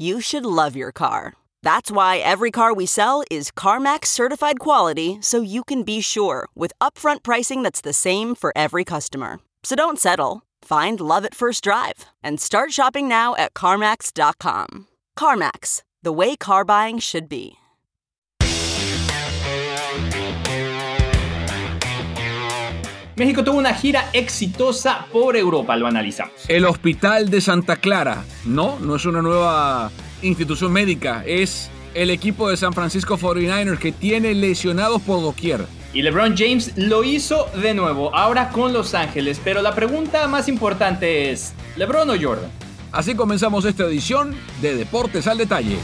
you should love your car. That's why every car we sell is CarMax certified quality so you can be sure with upfront pricing that's the same for every customer. So don't settle. Find love at first drive and start shopping now at CarMax.com. CarMax, the way car buying should be. México tuvo una gira exitosa por Europa, lo analizamos. El Hospital de Santa Clara, no, no es una nueva institución médica, es el equipo de San Francisco 49ers que tiene lesionados por doquier. Y LeBron James lo hizo de nuevo, ahora con Los Ángeles, pero la pregunta más importante es, ¿LeBron o Jordan? Así comenzamos esta edición de Deportes al Detalle.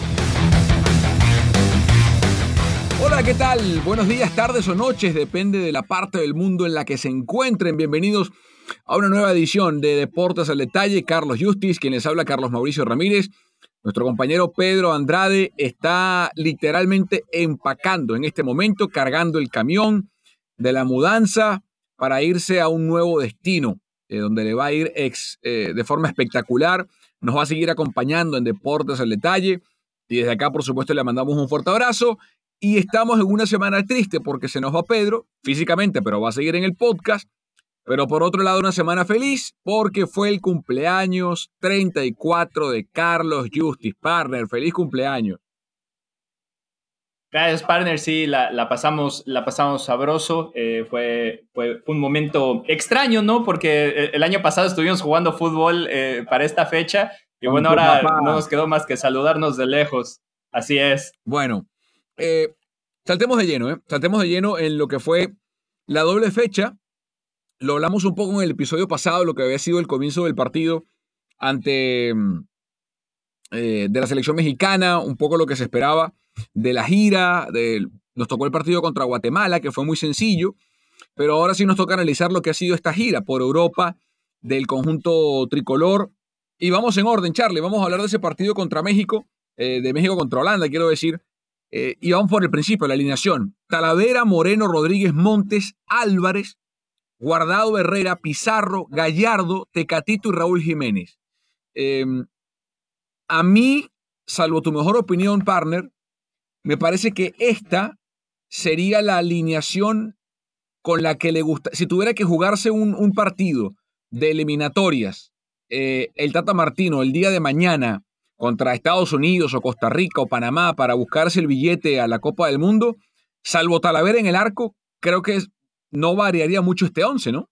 Hola, ¿qué tal? Buenos días, tardes o noches, depende de la parte del mundo en la que se encuentren. Bienvenidos a una nueva edición de Deportes al Detalle. Carlos Justis, quien les habla, Carlos Mauricio Ramírez. Nuestro compañero Pedro Andrade está literalmente empacando en este momento, cargando el camión de la mudanza para irse a un nuevo destino, donde le va a ir ex, eh, de forma espectacular. Nos va a seguir acompañando en Deportes al Detalle. Y desde acá, por supuesto, le mandamos un fuerte abrazo. Y estamos en una semana triste porque se nos va Pedro, físicamente, pero va a seguir en el podcast. Pero por otro lado, una semana feliz porque fue el cumpleaños 34 de Carlos Justice Partner. Feliz cumpleaños. Gracias, partner. Sí, la, pasamos, la pasamos sabroso. Eh, fue, fue, un momento extraño, ¿no? Porque el año pasado estuvimos jugando fútbol eh, para esta fecha. Y bueno, ahora no nos quedó más que saludarnos de lejos. Así es. Bueno, eh, saltemos de lleno, ¿eh? Saltemos de lleno en lo que fue la doble fecha. Lo hablamos un poco en el episodio pasado, lo que había sido el comienzo del partido ante mm, eh, de la selección mexicana, un poco lo que se esperaba de la gira. Nos tocó el partido contra Guatemala, que fue muy sencillo, pero ahora sí nos toca analizar lo que ha sido esta gira por Europa del conjunto tricolor. Y vamos en orden, Charlie. Vamos a hablar de ese partido contra México, eh, de México contra Holanda, quiero decir, eh, y vamos por el principio, la alineación. Talavera, Moreno, Rodríguez, Montes, Álvarez, Guardado, Herrera, Pizarro, Gallardo, Tecatito y Raúl Jiménez. Em, a mí, salvo tu mejor opinión, partner, me parece que esta sería la alineación con la que le gusta. Si tuviera que jugarse un, partido de eliminatorias, eh, el Tata Martino el día de mañana contra Estados Unidos o Costa Rica o Panamá para buscarse el billete a la Copa del Mundo, salvo Talavera en el arco, creo que no variaría mucho este 11, ¿no?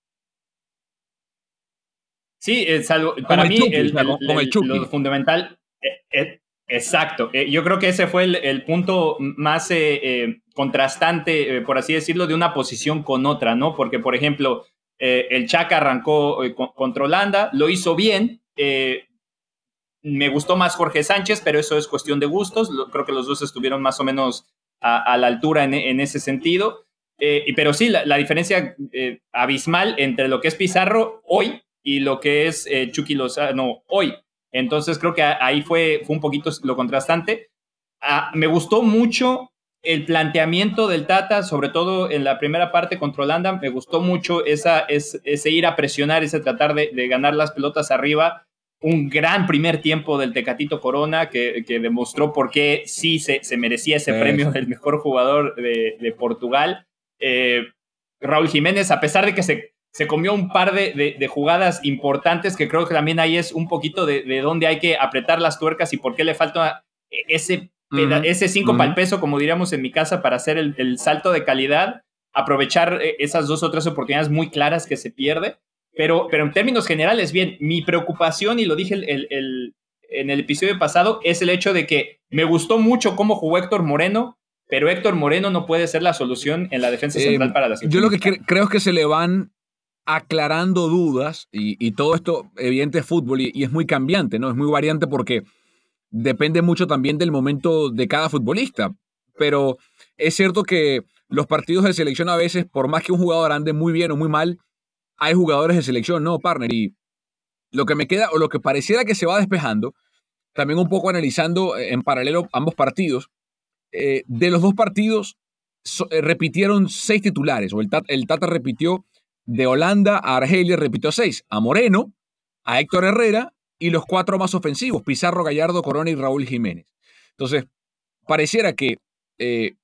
Sí, eh, salvo, para mí el, lo fundamental, eh, eh, exacto, yo creo que ese fue el, punto más contrastante, por así decirlo, de una posición con otra, ¿no? Porque, por ejemplo, el Chaca arrancó contra Holanda, lo hizo bien, me gustó más Jorge Sánchez, pero eso es cuestión de gustos. Creo que los dos estuvieron más o menos a, la altura en, ese sentido. Eh, pero sí, la, diferencia eh, abismal entre lo que es Pizarro hoy y lo que es eh, Chucky Lozano hoy. Entonces creo que ahí fue, fue un poquito lo contrastante. Ah, me gustó mucho el planteamiento del Tata, sobre todo en la primera parte contra Holanda, me gustó mucho esa, ese ir a presionar, ese tratar de, ganar las pelotas arriba. Un gran primer tiempo del Tecatito Corona que, demostró por qué sí se, merecía ese premio del mejor jugador de, Portugal. Eh, Raúl Jiménez, a pesar de que se, se comió un par de, jugadas importantes, que creo que también ahí es un poquito de, de dónde hay que apretar las tuercas y por qué le falta ese ese 5 para el peso, como diríamos en mi casa, para hacer el, salto de calidad, aprovechar eh, esas dos o tres oportunidades muy claras que se pierde. Pero, pero en términos generales, bien, mi preocupación, y lo dije el, en el episodio pasado, es el hecho de que me gustó mucho cómo jugó Héctor Moreno, pero Héctor Moreno no puede ser la solución en la defensa central eh, para la Yo lo que creo es que se le van aclarando dudas y, todo esto, evidente, es fútbol y, y, es muy cambiante, ¿no? Es muy variante porque depende mucho también del momento de cada futbolista. Pero es cierto que los partidos de selección a veces, por más que un jugador ande muy bien o muy mal, hay jugadores de selección, no, partner. Y lo que me queda, o lo que pareciera que se va despejando, también un poco analizando en paralelo ambos partidos, eh, de los dos partidos eh, repitieron seis titulares, o el Tata repitió de Holanda a Argelia, repitió seis, a Moreno, a Héctor Herrera y los cuatro más ofensivos, Pizarro, Gallardo, Corona y Raúl Jiménez. Entonces, pareciera que eh,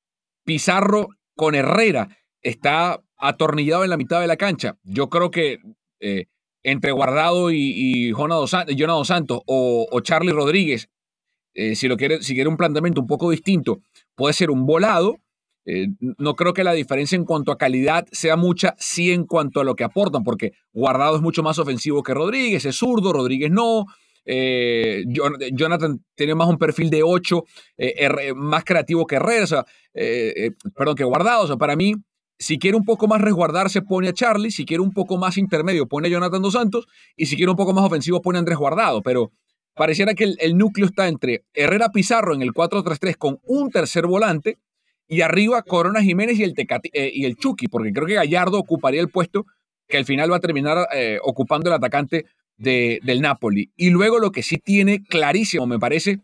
Pizarro con Herrera está atornillado en la mitad de la cancha. Yo creo que eh, entre Guardado y, y Jonado Santos o, Charlie Rodríguez, eh, si, lo quiere, si quiere un planteamiento un poco distinto, puede ser un volado. no creo que la diferencia en cuanto a calidad sea mucha, sí en cuanto a lo que aportan, porque Guardado es mucho más ofensivo que Rodríguez, es zurdo, Rodríguez no. Eh, Jonathan tiene más un perfil de 8, eh, más creativo que Herrera, eh, perdón, que Guardado. O sea, para mí, si quiere un poco más resguardarse, pone a Charlie. Si quiere un poco más intermedio, pone a Jonathan Dos Santos. Y si quiere un poco más ofensivo, pone a Andrés Guardado. Pero pareciera que el, núcleo está entre Herrera Pizarro en el 4-3-3 con un tercer volante. Y arriba Corona Jiménez y el, y el Chucky, porque creo que Gallardo ocuparía el puesto que al final va a terminar ocupando el atacante del Napoli. Y luego lo que sí tiene clarísimo, me parece,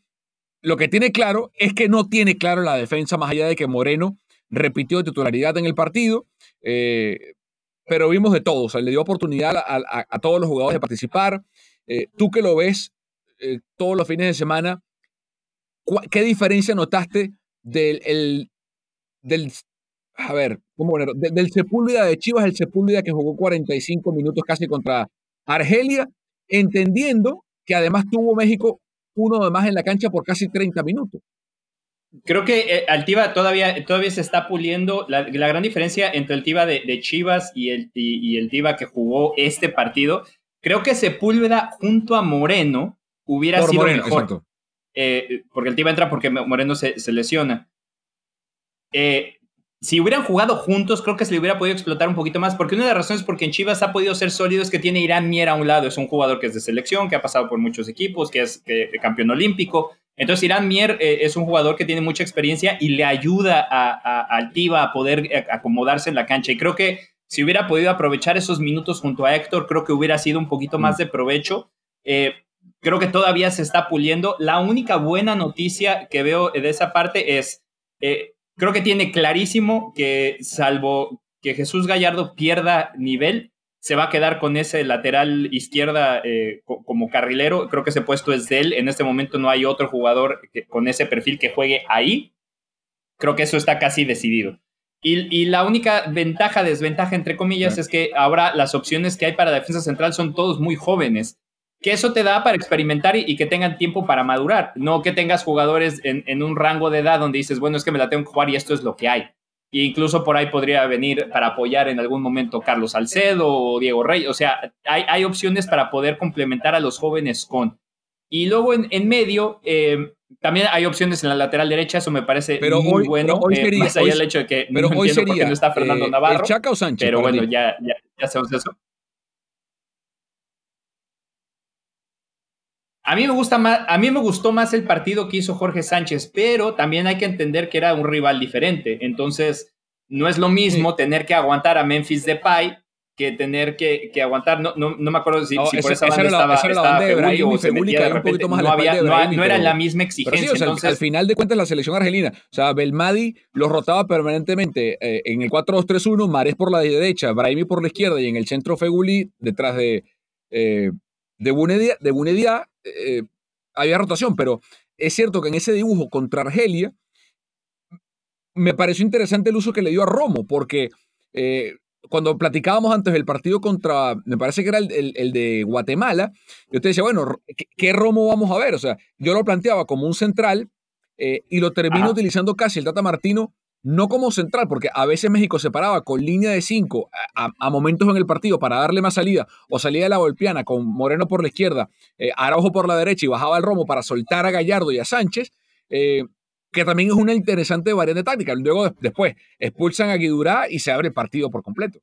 lo que tiene claro es que no tiene claro la defensa, más allá de que Moreno repitió titularidad en el partido, eh, pero vimos de todo, le dio oportunidad a, todos los jugadores de participar. Eh, tú que lo ves eh, todos los fines de semana, ¿qué diferencia notaste del, del a ver, ¿cómo Del, del Sepúlveda de Chivas, el Sepúlveda que jugó 45 minutos casi contra Argelia entendiendo que además tuvo México uno de más en la cancha por casi 30 minutos. Creo que eh, Altiva todavía, todavía se está puliendo. La, gran diferencia entre el Tiva de, Chivas y el, y, el Tiva que jugó este partido, creo que Sepúlveda junto a Moreno hubiera sido mejor. Eh, porque el Tiva entra porque Moreno se, se lesiona. Eh, si hubieran jugado juntos, creo que se le hubiera podido explotar un poquito más, porque una de las razones por que en Chivas ha podido ser sólido es que tiene Irán Mier a un lado, es un jugador que es de selección, que ha pasado por muchos equipos, que es campeón olímpico. Entonces Irán Mier eh, es un jugador que tiene mucha experiencia y le ayuda a, Altiva a poder eh, acomodarse en la cancha. Y creo que si hubiera podido aprovechar esos minutos junto a Héctor, creo que hubiera sido un poquito más mm. de provecho. Eh, creo que todavía se está puliendo. La única buena noticia que veo de esa parte es creo que tiene clarísimo que salvo que Jesús Gallardo pierda nivel, se va a quedar con ese lateral izquierda eh, como carrilero. Creo que ese puesto es de él. En este momento no hay otro jugador con ese perfil que juegue ahí. Creo que eso está casi decidido. Y, la única ventaja, desventaja, entre comillas, es que ahora las opciones que hay para defensa central son todos muy jóvenes que eso te da para experimentar y, que tengan tiempo para madurar, no que tengas jugadores en, un rango de edad donde dices, bueno, es que me la tengo que jugar y esto es lo que hay. E incluso por ahí podría venir para apoyar en algún momento Carlos Salcedo o Diego Rey. O sea, hay, opciones para poder complementar a los jóvenes con. Y luego en, medio, eh, también hay opciones en la lateral derecha, eso me parece muy bueno. hoy eh, sería, más allá del hecho de que pero no hoy sería, no está Fernando eh, Navarro. Chaca o Sánchez? Pero bueno, ya, ya, ya sabemos eso. A mí, me gusta más, a mí me gustó más el partido que hizo Jorge Sánchez, pero también hay que entender que era un rival diferente. Entonces, no es lo mismo tener que aguantar a Memphis Depay que tener que, que aguantar. No, no, no, me acuerdo si, si por esa, banda estaba, esa era la banda de más no, había, no, no, era la misma exigencia. Sí, entonces... al, final de cuentas, la selección argelina, o sea, Belmadi los rotaba permanentemente eh, en el 4-2-3-1, Mares por la derecha, Brahimi por la izquierda y en el centro Feguli detrás de, eh, de Bunedia. De Bunedia eh, había rotación, pero es cierto que en ese dibujo contra Argelia me pareció interesante el uso que le dio a Romo, porque eh, cuando platicábamos antes del partido contra, me parece que era el, de Guatemala, yo te decía, bueno, ¿qué, Romo vamos a ver? O sea, yo lo planteaba como un central eh, y lo termino utilizando casi el Tata Martino, no como central, porque a veces México se paraba con línea de cinco a, momentos en el partido para darle más salida, o salía de la golpiana con Moreno por la izquierda, eh, Araujo por la derecha y bajaba el Romo para soltar a Gallardo y a Sánchez. Eh, que también es una interesante variante táctica. Luego, después, expulsan a Guidurá y se abre el partido por completo.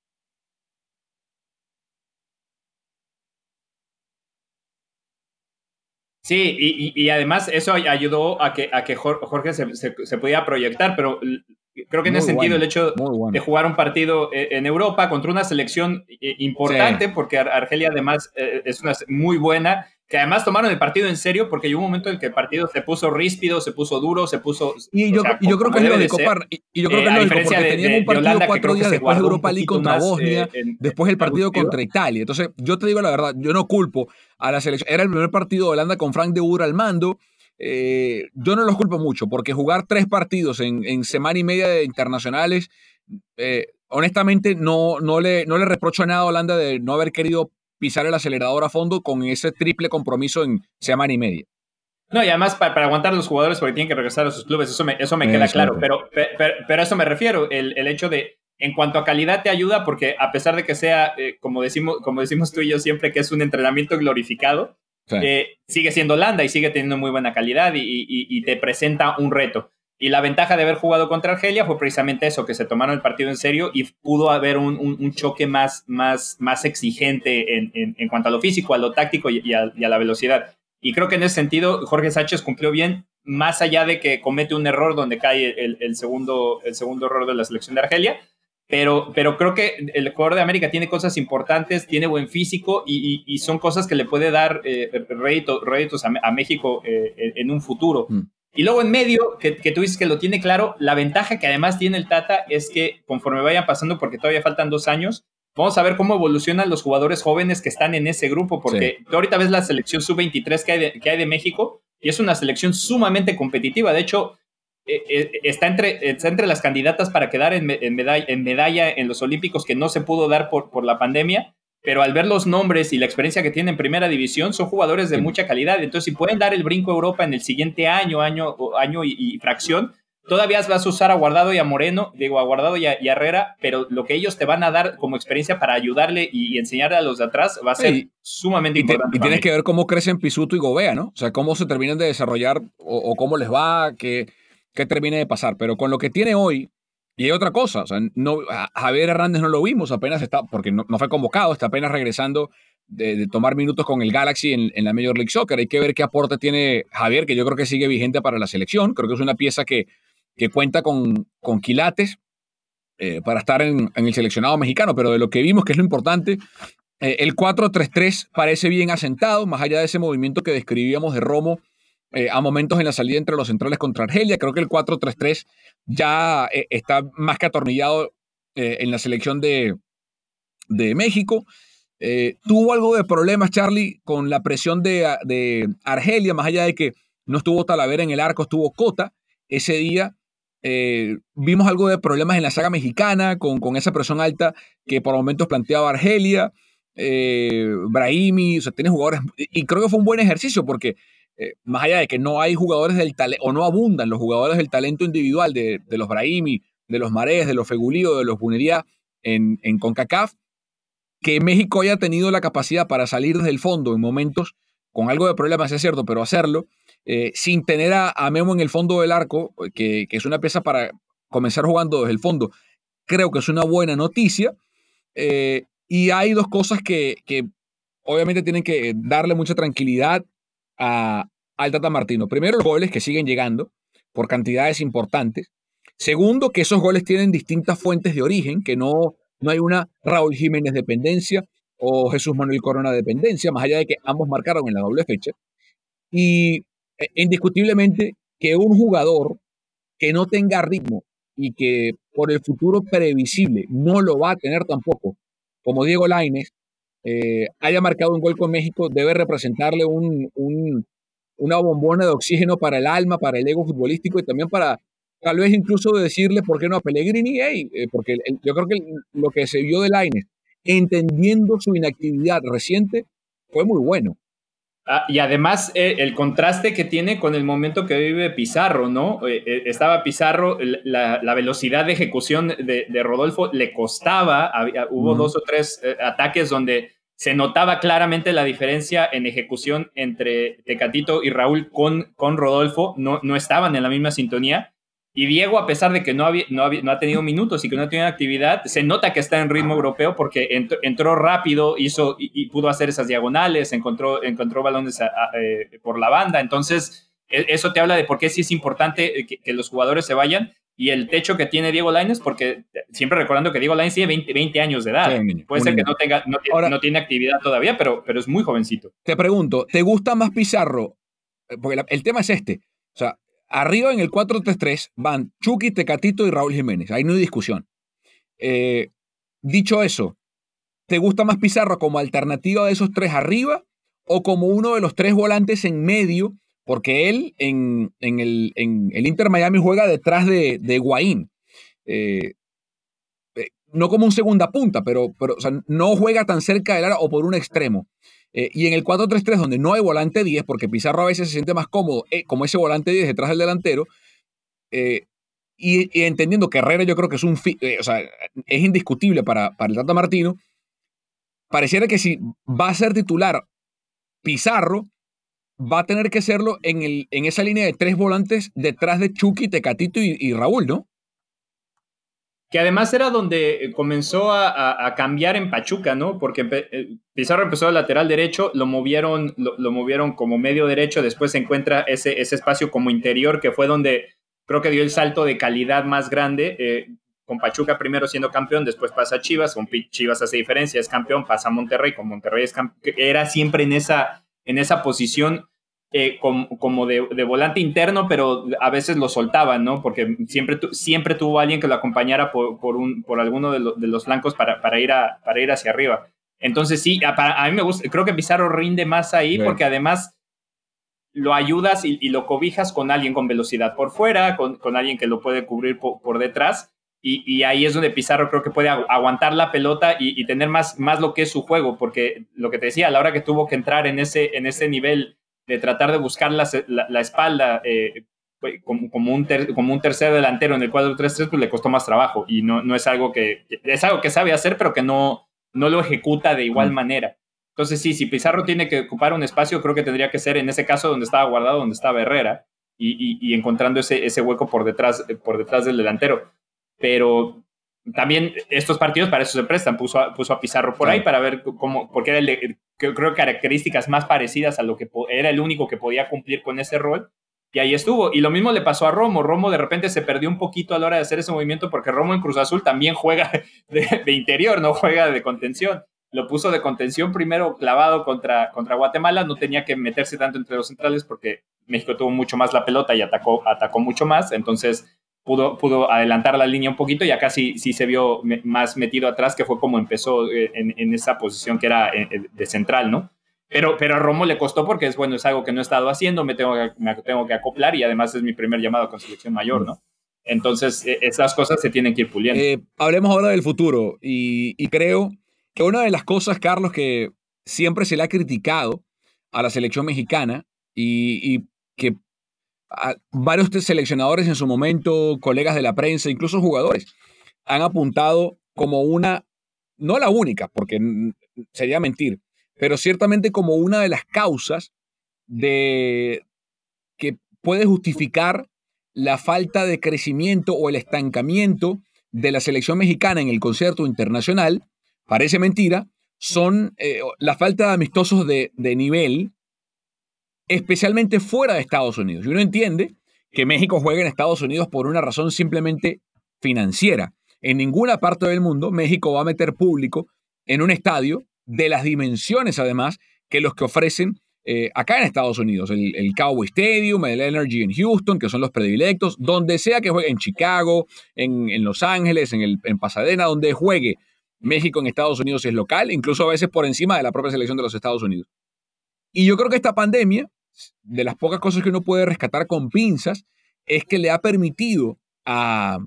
Sí, y, además eso ayudó a que, a que Jorge se, se, podía proyectar, pero creo que en ese sentido el hecho de jugar un partido eh, en Europa contra una selección eh, importante, porque Argelia además eh, es una muy buena, que además tomaron el partido en serio porque hay un momento en que el partido se puso ríspido, se puso duro, se puso... Y yo, yo creo que es lógico, y, y yo creo que es lógico porque tenían un partido cuatro días después de Europa League contra Bosnia, después el partido contra Italia. Entonces, yo te digo la verdad, yo no culpo a la selección. Era el primer partido de Holanda con Frank de Boer al mando. Eh, yo no los culpo mucho porque jugar tres partidos en, semana y media de internacionales, eh, honestamente no, no, le, no le reprocho nada a Holanda de no haber querido pisar el acelerador a fondo con ese triple compromiso en semana y media. No, y además para, aguantar a los jugadores porque tienen que regresar a sus clubes, eso me, eso me queda claro, pero, pero, a eso me refiero, el, el, hecho de, en cuanto a calidad te ayuda porque a pesar de que sea, eh, como, decimos, como decimos tú y yo siempre, que es un entrenamiento glorificado, eh, sigue siendo Holanda y sigue teniendo muy buena calidad y, te presenta un reto. Y la ventaja de haber jugado contra Argelia fue precisamente eso, que se tomaron el partido en serio y pudo haber un, choque más, más, más exigente en, en, cuanto a lo físico, a lo táctico y a, la velocidad. Y creo que en ese sentido Jorge Sánchez cumplió bien, más allá de que comete un error donde cae el, segundo, el segundo error de la selección de Argelia. Pero, pero creo que el jugador de América tiene cosas importantes, tiene buen físico y, son cosas que le puede dar eh, réditos, a, México eh, en un futuro. Mm. Y luego en medio, que, tú dices que lo tiene claro, la ventaja que además tiene el Tata es que conforme vayan pasando, porque todavía faltan dos años, vamos a ver cómo evolucionan los jugadores jóvenes que están en ese grupo, porque tú ahorita ves la selección sub-23 que, hay de, que hay de México y es una selección sumamente competitiva. De hecho, está, entre, está entre las candidatas para quedar en, medalla, en medalla en los Olímpicos que no se pudo dar por, por la pandemia pero al ver los nombres y la experiencia que tienen en primera división, son jugadores de mucha calidad. Entonces, si pueden dar el brinco a Europa en el siguiente año, año, año y, fracción, todavía vas a usar a Guardado y a Moreno, digo, a Guardado y a, Herrera, pero lo que ellos te van a dar como experiencia para ayudarle y, enseñarle a los de atrás va a ser sumamente importante. y tienes que ver cómo crecen Pisuto y Gobea, ¿no? O sea, cómo se terminan de desarrollar o, cómo les va, qué, qué termine de pasar. Pero con lo que tiene hoy, y hay otra cosa, o sea, no, Javier Hernández no lo vimos, apenas está, porque no, fue convocado, está apenas regresando de, tomar minutos con el Galaxy en, la Major League Soccer. Hay que ver qué aporte tiene Javier, que yo creo que sigue vigente para la selección. Creo que es una pieza que, que cuenta con, con quilates eh, para estar en, el seleccionado mexicano, pero de lo que vimos, que es lo importante, eh, el 4-3-3 parece bien asentado, más allá de ese movimiento que describíamos de Romo eh, a momentos en la salida entre los centrales contra Argelia. Creo que el 4-3-3 ya eh, está más que atornillado eh, en la selección de, de México. tuvo algo de problemas, Charlie, con la presión de, de, Argelia, más allá de que no estuvo Talavera en el arco, estuvo Cota. Ese día vimos algo de problemas en la saga mexicana, con, con esa presión alta que por momentos planteaba Argelia. Brahimi, o sea, tiene jugadores, y creo que fue un buen ejercicio porque eh, más allá de que no hay jugadores del talento, o no abundan los jugadores del talento individual de, los Brahimi, de los Mares, de los Fegulío, de los Bunería en, en CONCACAF, que México haya tenido la capacidad para salir desde el fondo en momentos con algo de problemas, es cierto, pero hacerlo, eh, sin tener a, Memo en el fondo del arco, que, es una pieza para comenzar jugando desde el fondo, creo que es una buena noticia. Eh, y hay dos cosas que, que obviamente tienen que darle mucha tranquilidad a, al Tata Martino. Primero, los goles que siguen llegando por cantidades importantes. Segundo, que esos goles tienen distintas fuentes de origen, que no, no hay una Raúl Jiménez dependencia o Jesús Manuel Corona dependencia, más allá de que ambos marcaron en la doble fecha. Y eh, indiscutiblemente que un jugador que no tenga ritmo y que por el futuro previsible no lo va a tener tampoco, como Diego Laines, eh, haya marcado un gol con México, debe representarle un, una bombona de oxígeno para el alma, para el ego futbolístico y también para tal vez incluso decirle por qué no a Pellegrini, hey, eh, porque yo creo que lo que se vio de Laines, entendiendo su inactividad reciente, fue muy bueno. Ah, y además eh, el contraste que tiene con el momento que vive Pizarro, ¿no? Eh, eh, estaba Pizarro, la, velocidad de ejecución de, Rodolfo le costaba, hubo dos o tres ataques donde se notaba claramente la diferencia en ejecución entre Tecatito y Raúl con, con Rodolfo, no, no estaban en la misma sintonía. Y Diego, a pesar de que no, había, no, ha tenido minutos y que no ha tenido actividad, se nota que está en ritmo europeo porque entró, rápido, hizo y, pudo hacer esas diagonales, encontró, encontró balones eh, por la banda. Entonces, e, eso te habla de por qué sí es importante eh, que, los jugadores se vayan y el techo que tiene Diego Lainez, porque siempre recordando que Diego Lainez tiene 20, 20 años de edad. Puede ser que no tenga, no, no, tiene actividad todavía, pero, pero es muy jovencito. Te pregunto, ¿te gusta más Pizarro? Eh, porque el tema es este. O sea, Arriba en el 4-3-3 van Chucky, Tecatito y Raúl Jiménez. Ahí no hay discusión. Eh, dicho eso, ¿te gusta más Pizarro como alternativa de esos tres arriba o como uno de los tres volantes en medio? Porque él en, el, Inter Miami juega detrás de, de. Eh, eh, no como un segunda punta, pero, pero no juega tan cerca del área o por un extremo. Eh, y en el 4-3-3, donde no hay volante 10, porque Pizarro a veces se siente más cómodo eh, como ese volante 10 detrás del delantero, eh, y, entendiendo que Herrera yo creo que es un es indiscutible para, para el Tata Martino, pareciera que si va a ser titular Pizarro, va a tener que serlo en, el, en esa línea de tres volantes detrás de Chucky, Tecatito y Raúl, ¿no? Que además era donde comenzó a, cambiar en Pachuca, ¿no? Porque eh, Pizarro empezó de lateral derecho, lo movieron, lo, movieron como medio derecho, después se encuentra ese, espacio como interior, que fue donde creo que dio el salto de calidad más grande. Eh, con Pachuca primero siendo campeón, después pasa a Chivas, con Chivas hace diferencia, es campeón, pasa a Monterrey, con Monterrey es era siempre en esa, en esa posición eh, como, de, volante interno, pero a veces lo soltaban, ¿no? Porque siempre, siempre tuvo alguien que lo acompañara por, un, por alguno de, los flancos para, para, ir a, para ir hacia arriba. Entonces sí, a, mí me gusta, creo que Pizarro rinde más ahí porque además lo ayudas y, lo cobijas con alguien con velocidad por fuera, con, con alguien que lo puede cubrir por, detrás. Y, ahí es donde Pizarro creo que puede aguantar la pelota y, tener más, más lo que es su juego, porque lo que te decía, a la hora que tuvo que entrar en ese, en ese nivel de tratar de buscar la, la, espalda eh, como, como, un como un tercer delantero en el 4-3-3, pues le costó más trabajo y no, no es algo que, es algo que sabe hacer, pero que no, no lo ejecuta de igual manera. Entonces, sí, si Pizarro tiene que ocupar un espacio, creo que tendría que ser en ese caso donde estaba guardado, donde estaba Herrera, y, y, encontrando ese, ese hueco por detrás, por detrás del delantero. Pero también estos partidos para eso se prestan, puso a, puso a Pizarro por ahí para ver cómo, porque era el, creo características más parecidas a lo que era el único que podía cumplir con ese rol. Y ahí estuvo. Y lo mismo le pasó a Romo. Romo de repente se perdió un poquito a la hora de hacer ese movimiento porque Romo en Cruz Azul también juega de, interior, no juega de contención. Lo puso de contención primero clavado contra, contra Guatemala. No tenía que meterse tanto entre los centrales porque México tuvo mucho más la pelota y atacó, atacó mucho más. Entonces pudo, pudo adelantar la línea un poquito y acá sí, sí se vio más metido atrás, que fue como empezó eh, en, esa posición que era eh, eh, de central, ¿no? Pero, pero a Romo le costó porque es bueno, es algo que no he estado haciendo, me tengo que, me tengo que acoplar y además es mi primer llamado con selección mayor, ¿no? Entonces, esas cosas se tienen que ir puliendo. hablemos ahora del futuro y, y creo que una de las cosas, Carlos, que siempre se le ha criticado a la selección mexicana y, y que varios seleccionadores en su momento, colegas de la prensa, incluso jugadores, han apuntado como una, no la única, porque sería mentir, pero ciertamente como una de las causas de que puede justificar la falta de crecimiento o el estancamiento de la selección mexicana en el concierto internacional, parece mentira, son eh, la falta de amistosos de, de nivel especialmente fuera de Estados Unidos. Y uno entiende que México juega en Estados Unidos por una razón simplemente financiera. En ninguna parte del mundo México va a meter público en un estadio de las dimensiones, además, que los que ofrecen eh, acá en Estados Unidos, el, el, Cowboy Stadium, el Energy en Houston, que son los predilectos, donde sea que juegue, en Chicago, en, Los Ángeles, en, Pasadena, donde juegue México en Estados Unidos es local, incluso a veces por encima de la propia selección de los Estados Unidos. Y yo creo que esta pandemia, de las pocas cosas que uno puede rescatar con pinzas, es que le ha permitido a,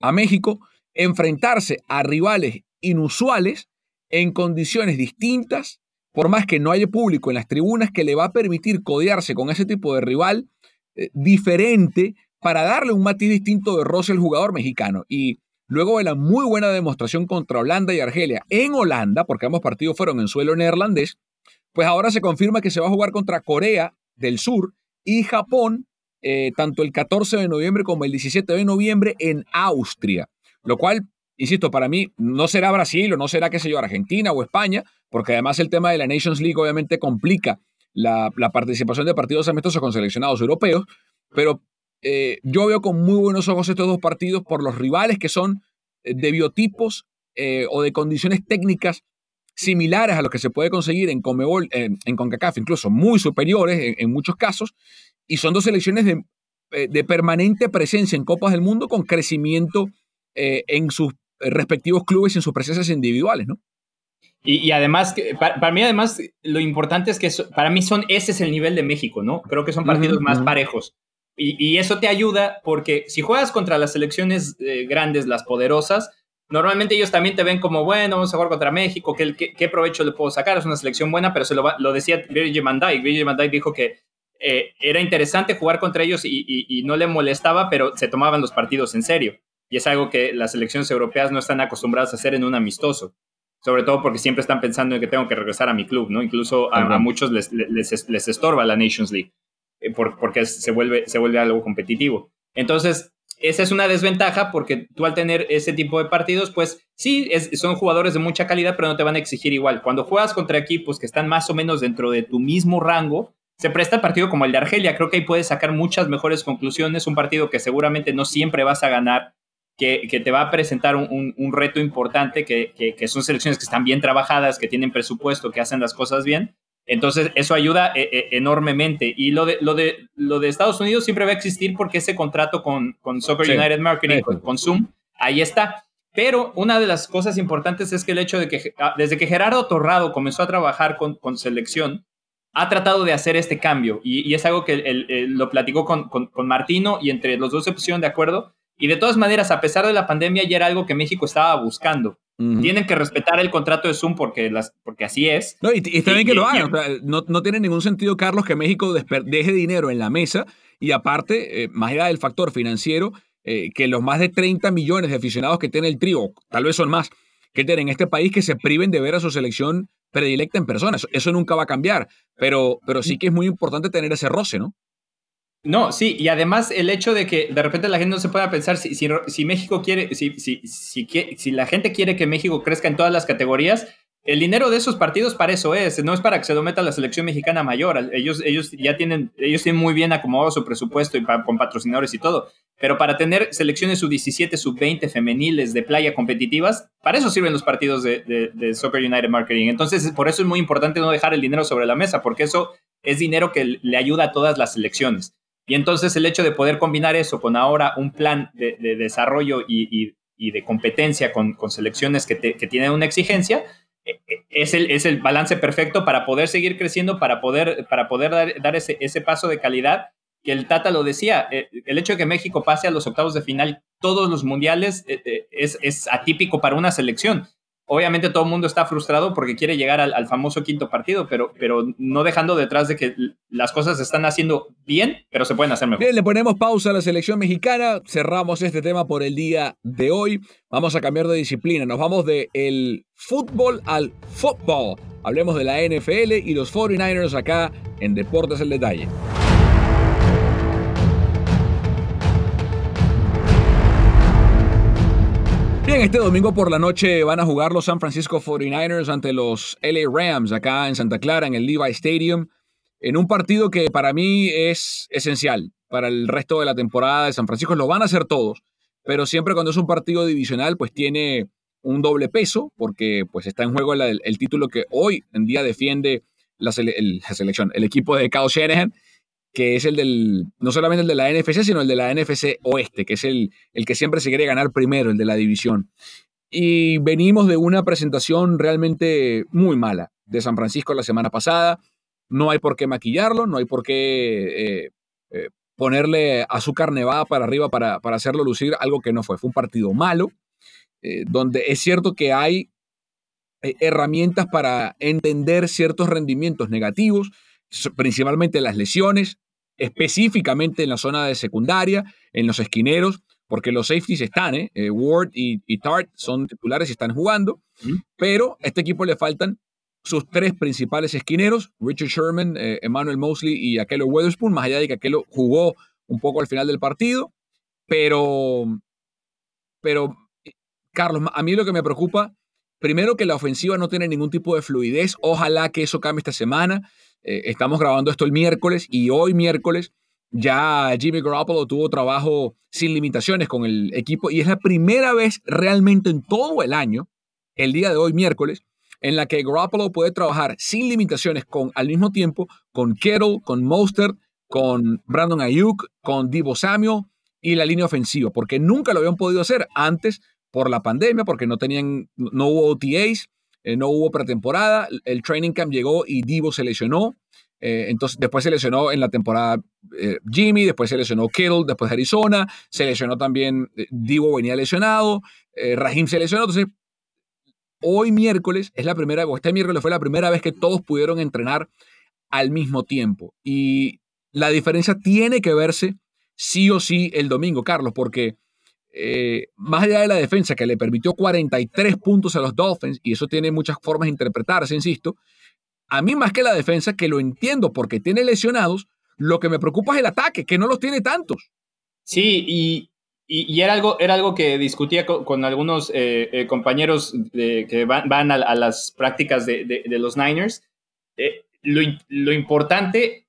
a México enfrentarse a rivales inusuales en condiciones distintas por más que no haya público en las tribunas, que le va a permitir codearse con ese tipo de rival eh, diferente para darle un matiz distinto de roce al jugador mexicano. Y luego de la muy buena demostración contra Holanda y Argelia en Holanda, porque ambos partidos fueron en suelo neerlandés, pues ahora se confirma que se va a jugar contra Corea del Sur y Japón, eh, tanto el 14 de noviembre como el 17 de noviembre en Austria, lo cual insisto, para mí no será Brasil o no será, qué sé yo, Argentina o España, porque además el tema de la Nations League obviamente complica la, participación de partidos amistosos con seleccionados europeos, pero eh, yo veo con muy buenos ojos estos dos partidos por los rivales que son eh, de biotipos o de condiciones técnicas similares a los que se puede conseguir en Comebol, en, CONCACAF, incluso muy superiores en, muchos casos, y son dos selecciones de, de, permanente presencia en Copas del Mundo con crecimiento en sus respectivos clubes en sus presencias individuales, ¿no? Y, además, para, mí además, lo importante es que para mí son, ese es el nivel de México, ¿no? Creo que son partidos más parejos. Y, eso te ayuda porque si juegas contra las selecciones eh, grandes, las poderosas, normalmente ellos también te ven como, bueno, vamos a jugar contra México, ¿qué, qué, provecho le puedo sacar? Es una selección buena, pero se lo, lo decía Virgil van Dijk. Virgil van Dijk dijo que eh, era interesante jugar contra ellos y, no le molestaba, pero se tomaban los partidos en serio y es algo que las selecciones europeas no están acostumbradas a hacer en un amistoso, sobre todo porque siempre están pensando en que tengo que regresar a mi club, ¿no? Incluso a, muchos les, les, estorba la Nations League eh, porque se vuelve, se vuelve algo competitivo. Entonces, esa es una desventaja porque tú al tener ese tipo de partidos, pues sí, son jugadores de mucha calidad, pero no te van a exigir igual. Cuando juegas contra equipos que están más o menos dentro de tu mismo rango, se presta partido como el de Argelia. Creo que ahí puedes sacar muchas mejores conclusiones. Un partido que seguramente no siempre vas a ganar, que, te va a presentar un, reto importante, que, son selecciones que están bien trabajadas, que tienen presupuesto, que hacen las cosas bien. Entonces, eso ayuda eh, eh, enormemente. Y lo de, lo, de, lo de Estados Unidos siempre va a existir porque ese contrato con, con Soccer United Marketing, con, Zoom, ahí está. Pero una de las cosas importantes es que el hecho de que ah, desde que Gerardo Torrado comenzó a trabajar con, con selección, ha tratado de hacer este cambio y, es algo que lo platicó con, con, con, Martino y entre los dos se pusieron de acuerdo y de todas maneras, a pesar de la pandemia, ya era algo que México estaba buscando. Tienen que respetar el contrato de Zoom porque, las, porque así es. No, y, está bien que lo hagan. no, tiene ningún sentido, Carlos, que México deje dinero en la mesa y aparte, eh, más allá del factor financiero, eh, que los más de 30 millones de aficionados que tiene el trío, tal vez son más, que tienen en este país, que se priven de ver a su selección predilecta en persona. Eso, eso nunca va a cambiar, pero, pero sí que es muy importante tener ese roce, ¿no? No, sí, y además el hecho de que de repente la gente no se pueda pensar si, México quiere, si, si, si, la gente quiere que México crezca en todas las categorías, el dinero de esos partidos para eso es, no es para que se lo meta la selección mexicana mayor. Ellos, ya tienen, ellos tienen muy bien acomodado su presupuesto y con patrocinadores y todo. Pero para tener selecciones sub-17, sub-20 femeniles de playa competitivas, para eso sirven los partidos de, de, de, Soccer United Marketing. Entonces, por eso es muy importante no dejar el dinero sobre la mesa, porque eso es dinero que le ayuda a todas las selecciones. Y entonces el hecho de poder combinar eso con ahora un plan de, desarrollo y, de competencia con, selecciones que, tienen una exigencia, e, e, es el, es el balance perfecto para poder seguir creciendo, para poder, para poder dar, ese, ese paso de calidad que el Tata lo decía, eh, el hecho de que México pase a los octavos de final todos los mundiales eh, eh, es, es, atípico para una selección. Obviamente todo el mundo está frustrado porque quiere llegar al, famoso quinto partido, pero, pero no dejando detrás de que las cosas se están haciendo bien, pero se pueden hacer mejor. Bien, le ponemos pausa a la selección mexicana, cerramos este tema por el día de hoy. Vamos a cambiar de disciplina, nos vamos del el fútbol al fútbol. Hablemos de la NFL y los 49ers acá en Deportes el Detalle. Bien, este domingo por la noche van a jugar los San Francisco 49ers ante los LA Rams acá en Santa Clara, en el Levi Stadium, en un partido que para mí es esencial para el resto de la temporada de San Francisco. Lo van a hacer todos, pero siempre cuando es un partido divisional, pues tiene un doble peso, porque pues está en juego el, título que hoy en día defiende la, selección, el equipo de Kyle Shanahan, que es el del, no solamente el de la NFC, sino el de la NFC Oeste, que es el, el que siempre se quiere ganar primero, el de la división. Y venimos de una presentación realmente muy mala de San Francisco la semana pasada. No hay por qué maquillarlo, no hay por qué eh, eh, ponerle azúcar nevada para arriba para, para, hacerlo lucir algo que no fue. Fue un partido malo, eh, donde es cierto que hay herramientas para entender ciertos rendimientos negativos, principalmente las lesiones, específicamente en la zona de secundaria, en los esquineros, porque los safeties están, ¿eh? Ward y, y, Tart son titulares y están jugando, pero a este equipo le faltan sus tres principales esquineros, Richard Sherman, eh, Emmanuel Mosley y Aquelo Weatherspoon, más allá de que Aquelo jugó un poco al final del partido, pero, pero, Carlos, a mí lo que me preocupa, primero que la ofensiva no tiene ningún tipo de fluidez, ojalá que eso cambie esta semana, eh, estamos grabando esto el miércoles y hoy miércoles ya Jimmy Garoppolo tuvo trabajo sin limitaciones con el equipo y es la primera vez realmente en todo el año, el día de hoy miércoles, en la que Garoppolo puede trabajar sin limitaciones con al mismo tiempo con Kittle, con Mostert, con Brandon Ayuk, con Divo Samuel y la línea ofensiva, porque nunca lo habían podido hacer antes por la pandemia, porque no tenían, no hubo OTAs, eh, no hubo pretemporada, el training camp llegó y Divo se lesionó, eh, entonces después se lesionó en la temporada eh, Jimmy, después se lesionó Kittle, después Arizona, se lesionó también Divo venía lesionado, Rahim se lesionó, entonces hoy miércoles es la primera, o este miércoles fue la primera vez que todos pudieron entrenar al mismo tiempo. Y la diferencia tiene que verse sí o sí el domingo, Carlos, porque eh, más allá de la defensa que le permitió 43 puntos a los Dolphins, y eso tiene muchas formas de interpretarse, insisto, a mí más que la defensa, que lo entiendo porque tiene lesionados, lo que me preocupa es el ataque, que no los tiene tantos. Sí, y y, era, algo, era algo que discutía con, algunos eh, eh, compañeros que van, a, las prácticas de, los Niners. Eh, lo, importante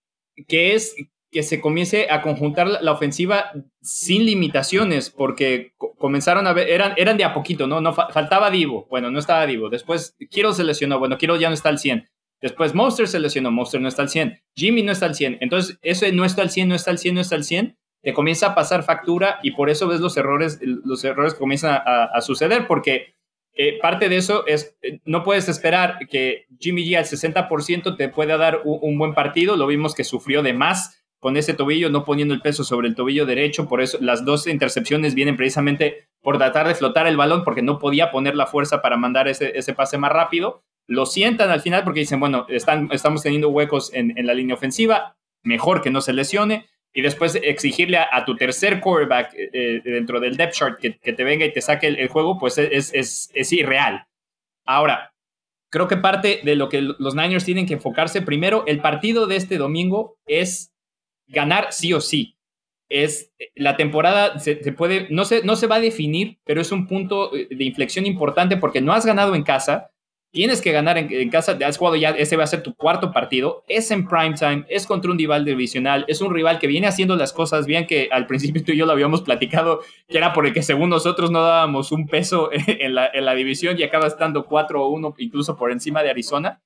que es que se comience a conjuntar la, ofensiva sin limitaciones, porque comenzaron a ver, eran, eran de a poquito, ¿no? no faltaba Divo, bueno, no estaba Divo. Después Kiro se lesionó, bueno, Kiro ya no está al 100. Después Monster se lesionó, Monster no está al 100. Jimmy no está al 100. Entonces, eso no está al 100, no está al 100, no está al 100 te comienza a pasar factura y por eso ves los errores, los errores que comienzan a, suceder, porque eh, parte de eso es, eh, no puedes esperar que Jimmy G al 60% te pueda dar un, buen partido, lo vimos que sufrió de más con ese tobillo, no poniendo el peso sobre el tobillo derecho, por eso las dos intercepciones vienen precisamente por tratar de flotar el balón, porque no podía poner la fuerza para mandar ese, ese pase más rápido. Lo sientan al final porque dicen, bueno, están, estamos teniendo huecos en, en la línea ofensiva, mejor que no se lesione y después exigirle a, tu tercer quarterback eh, eh, dentro del depth chart que, te venga y te saque el, juego, pues es, es, es, irreal. Ahora, creo que parte de lo que los Niners tienen que enfocarse, primero, el partido de este domingo es ganar sí o sí. Es la temporada se, puede no se, no se va a definir, pero es un punto de inflexión importante porque no has ganado en casa, Tienes que ganar en, casa, has jugado ya, ese va a ser tu cuarto partido, es en prime time, es contra un rival divisional, es un rival que viene haciendo las cosas bien, que al principio tú y yo lo habíamos platicado, que era por el que según nosotros no dábamos un peso en la, en la división y acaba estando 4 o 1, incluso por encima de Arizona.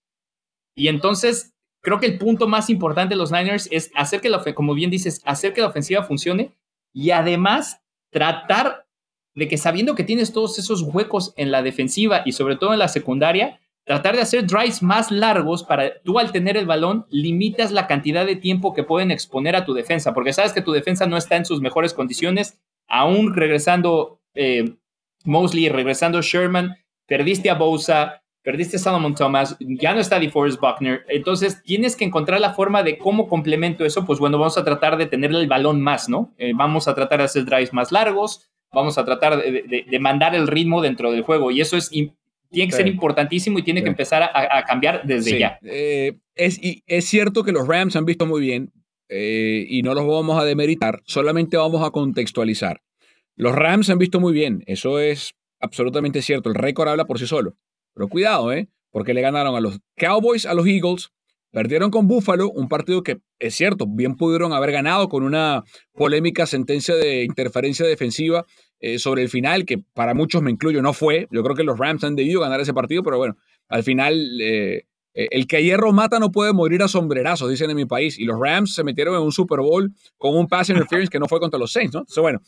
Y entonces, creo que el punto más importante de los Niners es hacer que la, como bien dices, hacer que la ofensiva funcione y además tratar de que sabiendo que tienes todos esos huecos en la defensiva y sobre todo en la secundaria, tratar de hacer drives más largos para tú al tener el balón limitas la cantidad de tiempo que pueden exponer a tu defensa, porque sabes que tu defensa no está en sus mejores condiciones, aún regresando eh, Mosley, regresando Sherman, perdiste a Bosa, perdiste a Solomon Thomas, ya no está DeForest Buckner, entonces tienes que encontrar la forma de cómo complemento eso, pues bueno, vamos a tratar de tenerle el balón más, ¿no? Eh, vamos a tratar de hacer drives más largos, vamos a tratar de, mandar el ritmo dentro del juego. Y eso es, tiene que ser importantísimo y tiene que empezar a, cambiar desde ya. Eh, es, y es cierto que los Rams han visto muy bien eh, y no los vamos a demeritar, solamente vamos a contextualizar. Los Rams han visto muy bien, eso es absolutamente cierto, el récord habla por sí solo. Pero cuidado, ¿eh? Porque le ganaron a los Cowboys, a los Eagles, Perdieron con Buffalo, un partido que es cierto, bien pudieron haber ganado con una polémica sentencia de interferencia defensiva eh, sobre el final, que para muchos me incluyo no fue. Yo creo que los Rams han debido ganar ese partido, pero bueno, al final eh, el que hierro mata no puede morir a sombrerazos, dicen en mi país. Y los Rams se metieron en un Super Bowl con un pass interference que no fue contra los Saints, ¿no? Entonces, bueno,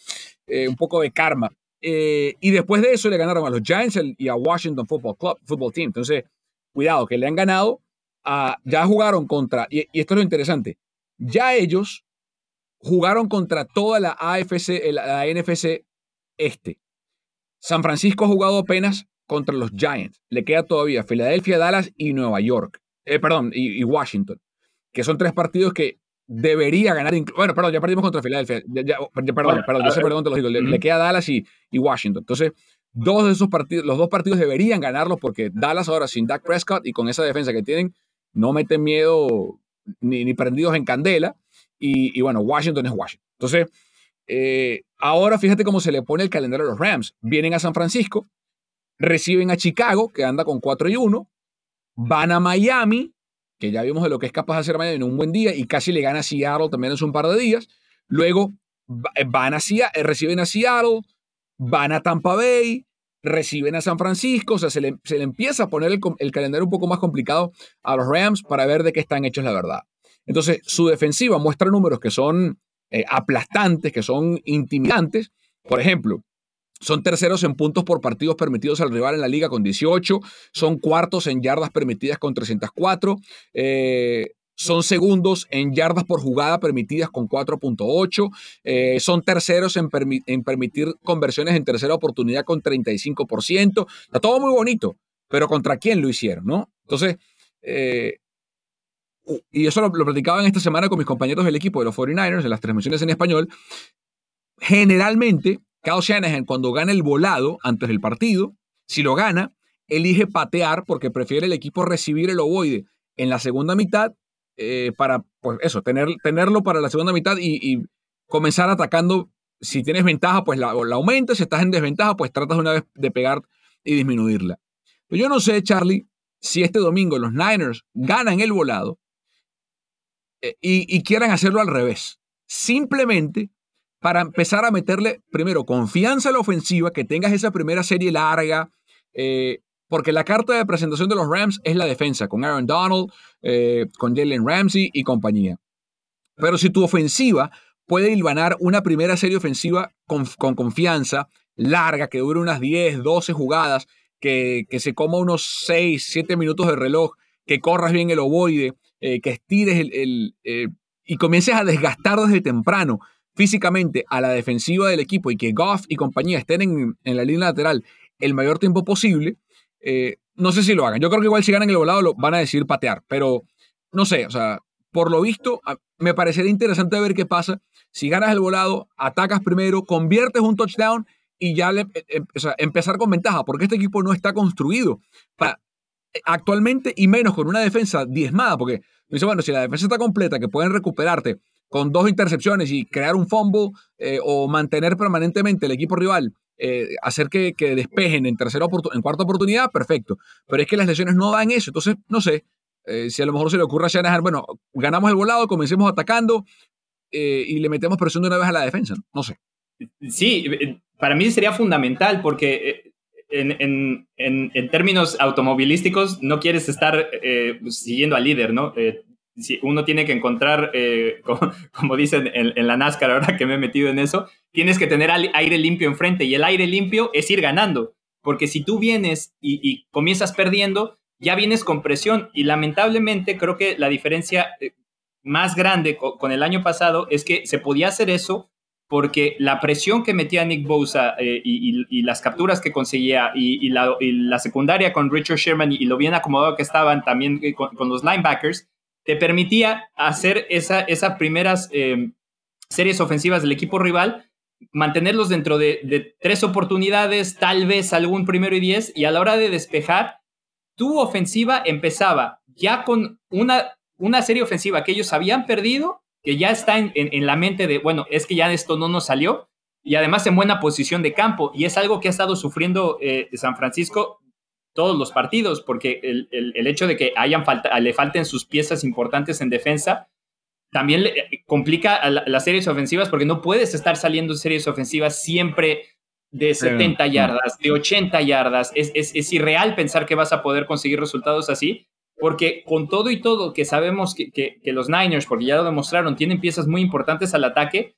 un poco de karma. Y después de eso le ganaron a los Giants y a Washington Football Club, Football Team. Entonces, cuidado, que le han ganado ya jugaron contra, y, esto es lo interesante, ya ellos jugaron contra toda la AFC, la, NFC este. San Francisco ha jugado apenas contra los Giants. Le queda todavía Filadelfia, Dallas y Nueva York. Eh, perdón, y, Washington. Que son tres partidos que debería ganar. Bueno, perdón, ya perdimos contra Filadelfia. perdón, perdón, yo sé, perdón, te lo digo. Le, queda Dallas y, y, Washington. Entonces, dos de esos partidos, los dos partidos deberían ganarlos porque Dallas ahora sin Dak Prescott y con esa defensa que tienen, no meten miedo ni, prendidos en candela. Y, bueno, Washington es Washington. Entonces, eh, ahora fíjate cómo se le pone el calendario a los Rams. Vienen a San Francisco, reciben a Chicago, que anda con 4 y 1, van a Miami, que ya vimos de lo que es capaz de hacer Miami en un buen día, y casi le gana a Seattle también en un par de días. Luego van a eh, reciben a Seattle, van a Tampa Bay, reciben a San Francisco, o sea, se le, empieza a poner el, calendario un poco más complicado a los Rams para ver de qué están hechos la verdad. Entonces, su defensiva muestra números que son eh, aplastantes, que son intimidantes. Por ejemplo, son terceros en puntos por partidos permitidos al rival en la liga con 18, son cuartos en yardas permitidas con 304, eh, son segundos en yardas por jugada permitidas con 4.8, eh, son terceros en, permitir conversiones en tercera oportunidad con 35%. Está todo muy bonito, pero ¿contra quién lo hicieron? ¿no? Entonces, eh, y eso lo, lo platicaba en esta semana con mis compañeros del equipo de los 49ers, en las transmisiones en español. Generalmente, Kyle Shanahan, cuando gana el volado antes del partido, si lo gana, elige patear porque prefiere el equipo recibir el ovoide en la segunda mitad eh, para, pues eso, tener, tenerlo para la segunda mitad y, comenzar atacando. Si tienes ventaja, pues la, la aumentas. Si estás en desventaja, pues tratas una vez de pegar y disminuirla. Pero yo no sé, Charlie, si este domingo los Niners ganan el volado eh, y, quieran hacerlo al revés. Simplemente para empezar a meterle, primero, confianza a la ofensiva, que tengas esa primera serie larga, eh, porque la carta de presentación de los Rams es la defensa, con Aaron Donald, eh, con Jalen Ramsey y compañía. Pero si tu ofensiva puede hilvanar una primera serie ofensiva con, confianza, larga, que dure unas 10, 12 jugadas, que, se coma unos 6, 7 minutos de reloj, que corras bien el ovoide, eh, que estires el, y comiences a desgastar desde temprano físicamente a la defensiva del equipo y que Goff y compañía estén en, en la línea lateral el mayor tiempo posible, eh, no sé si lo hagan. Yo creo que igual si ganan el volado lo van a decidir patear, pero no sé, o sea, por lo visto, me parecería interesante ver qué pasa. Si ganas el volado, atacas primero, conviertes un touchdown y ya le, eh, em, empezar con ventaja, porque este equipo no está construido para eh, actualmente y menos con una defensa diezmada, porque dice, bueno, si la defensa está completa, que pueden recuperarte con dos intercepciones y crear un fumble o mantener permanentemente el equipo rival eh, hacer que, despejen en tercera en cuarta oportunidad, perfecto. Pero es que las lesiones no dan eso. Entonces, no sé, eh, si a lo mejor se le ocurre a Shanahan, bueno, ganamos el volado, comencemos atacando eh, y le metemos presión de una vez a la defensa. No sé. Sí, para mí sería fundamental porque en, términos automovilísticos no quieres estar siguiendo al líder, ¿no? Uno tiene que encontrar, eh, como, dicen en, la NASCAR, ahora que me he metido en eso, tienes que tener aire limpio enfrente y el aire limpio es ir ganando, porque si tú vienes y, comienzas perdiendo, ya vienes con presión y lamentablemente creo que la diferencia eh, más grande con, el año pasado es que se podía hacer eso porque la presión que metía Nick Bosa eh, y, las capturas que conseguía y, la, secundaria con Richard Sherman y, lo bien acomodado que estaban también con los linebackers, te permitía hacer esa, esas primeras eh, series ofensivas del equipo rival, mantenerlos dentro de, tres oportunidades, tal vez algún primero y diez, y a la hora de despejar, tu ofensiva empezaba ya con una, una serie ofensiva que ellos habían perdido, que ya está en, la mente de, bueno, es que ya esto no nos salió, y además en buena posición de campo, y es algo que ha estado sufriendo eh, San Francisco todos los partidos, porque el, hecho de que hayan falta, le falten sus piezas importantes en defensa también le, complica las series ofensivas porque no puedes estar saliendo en series ofensivas siempre de 70 yardas, de 80 yardas. Es, es, irreal pensar que vas a poder conseguir resultados así, porque con todo y todo que sabemos que, que, los Niners, porque ya lo demostraron, tienen piezas muy importantes al ataque,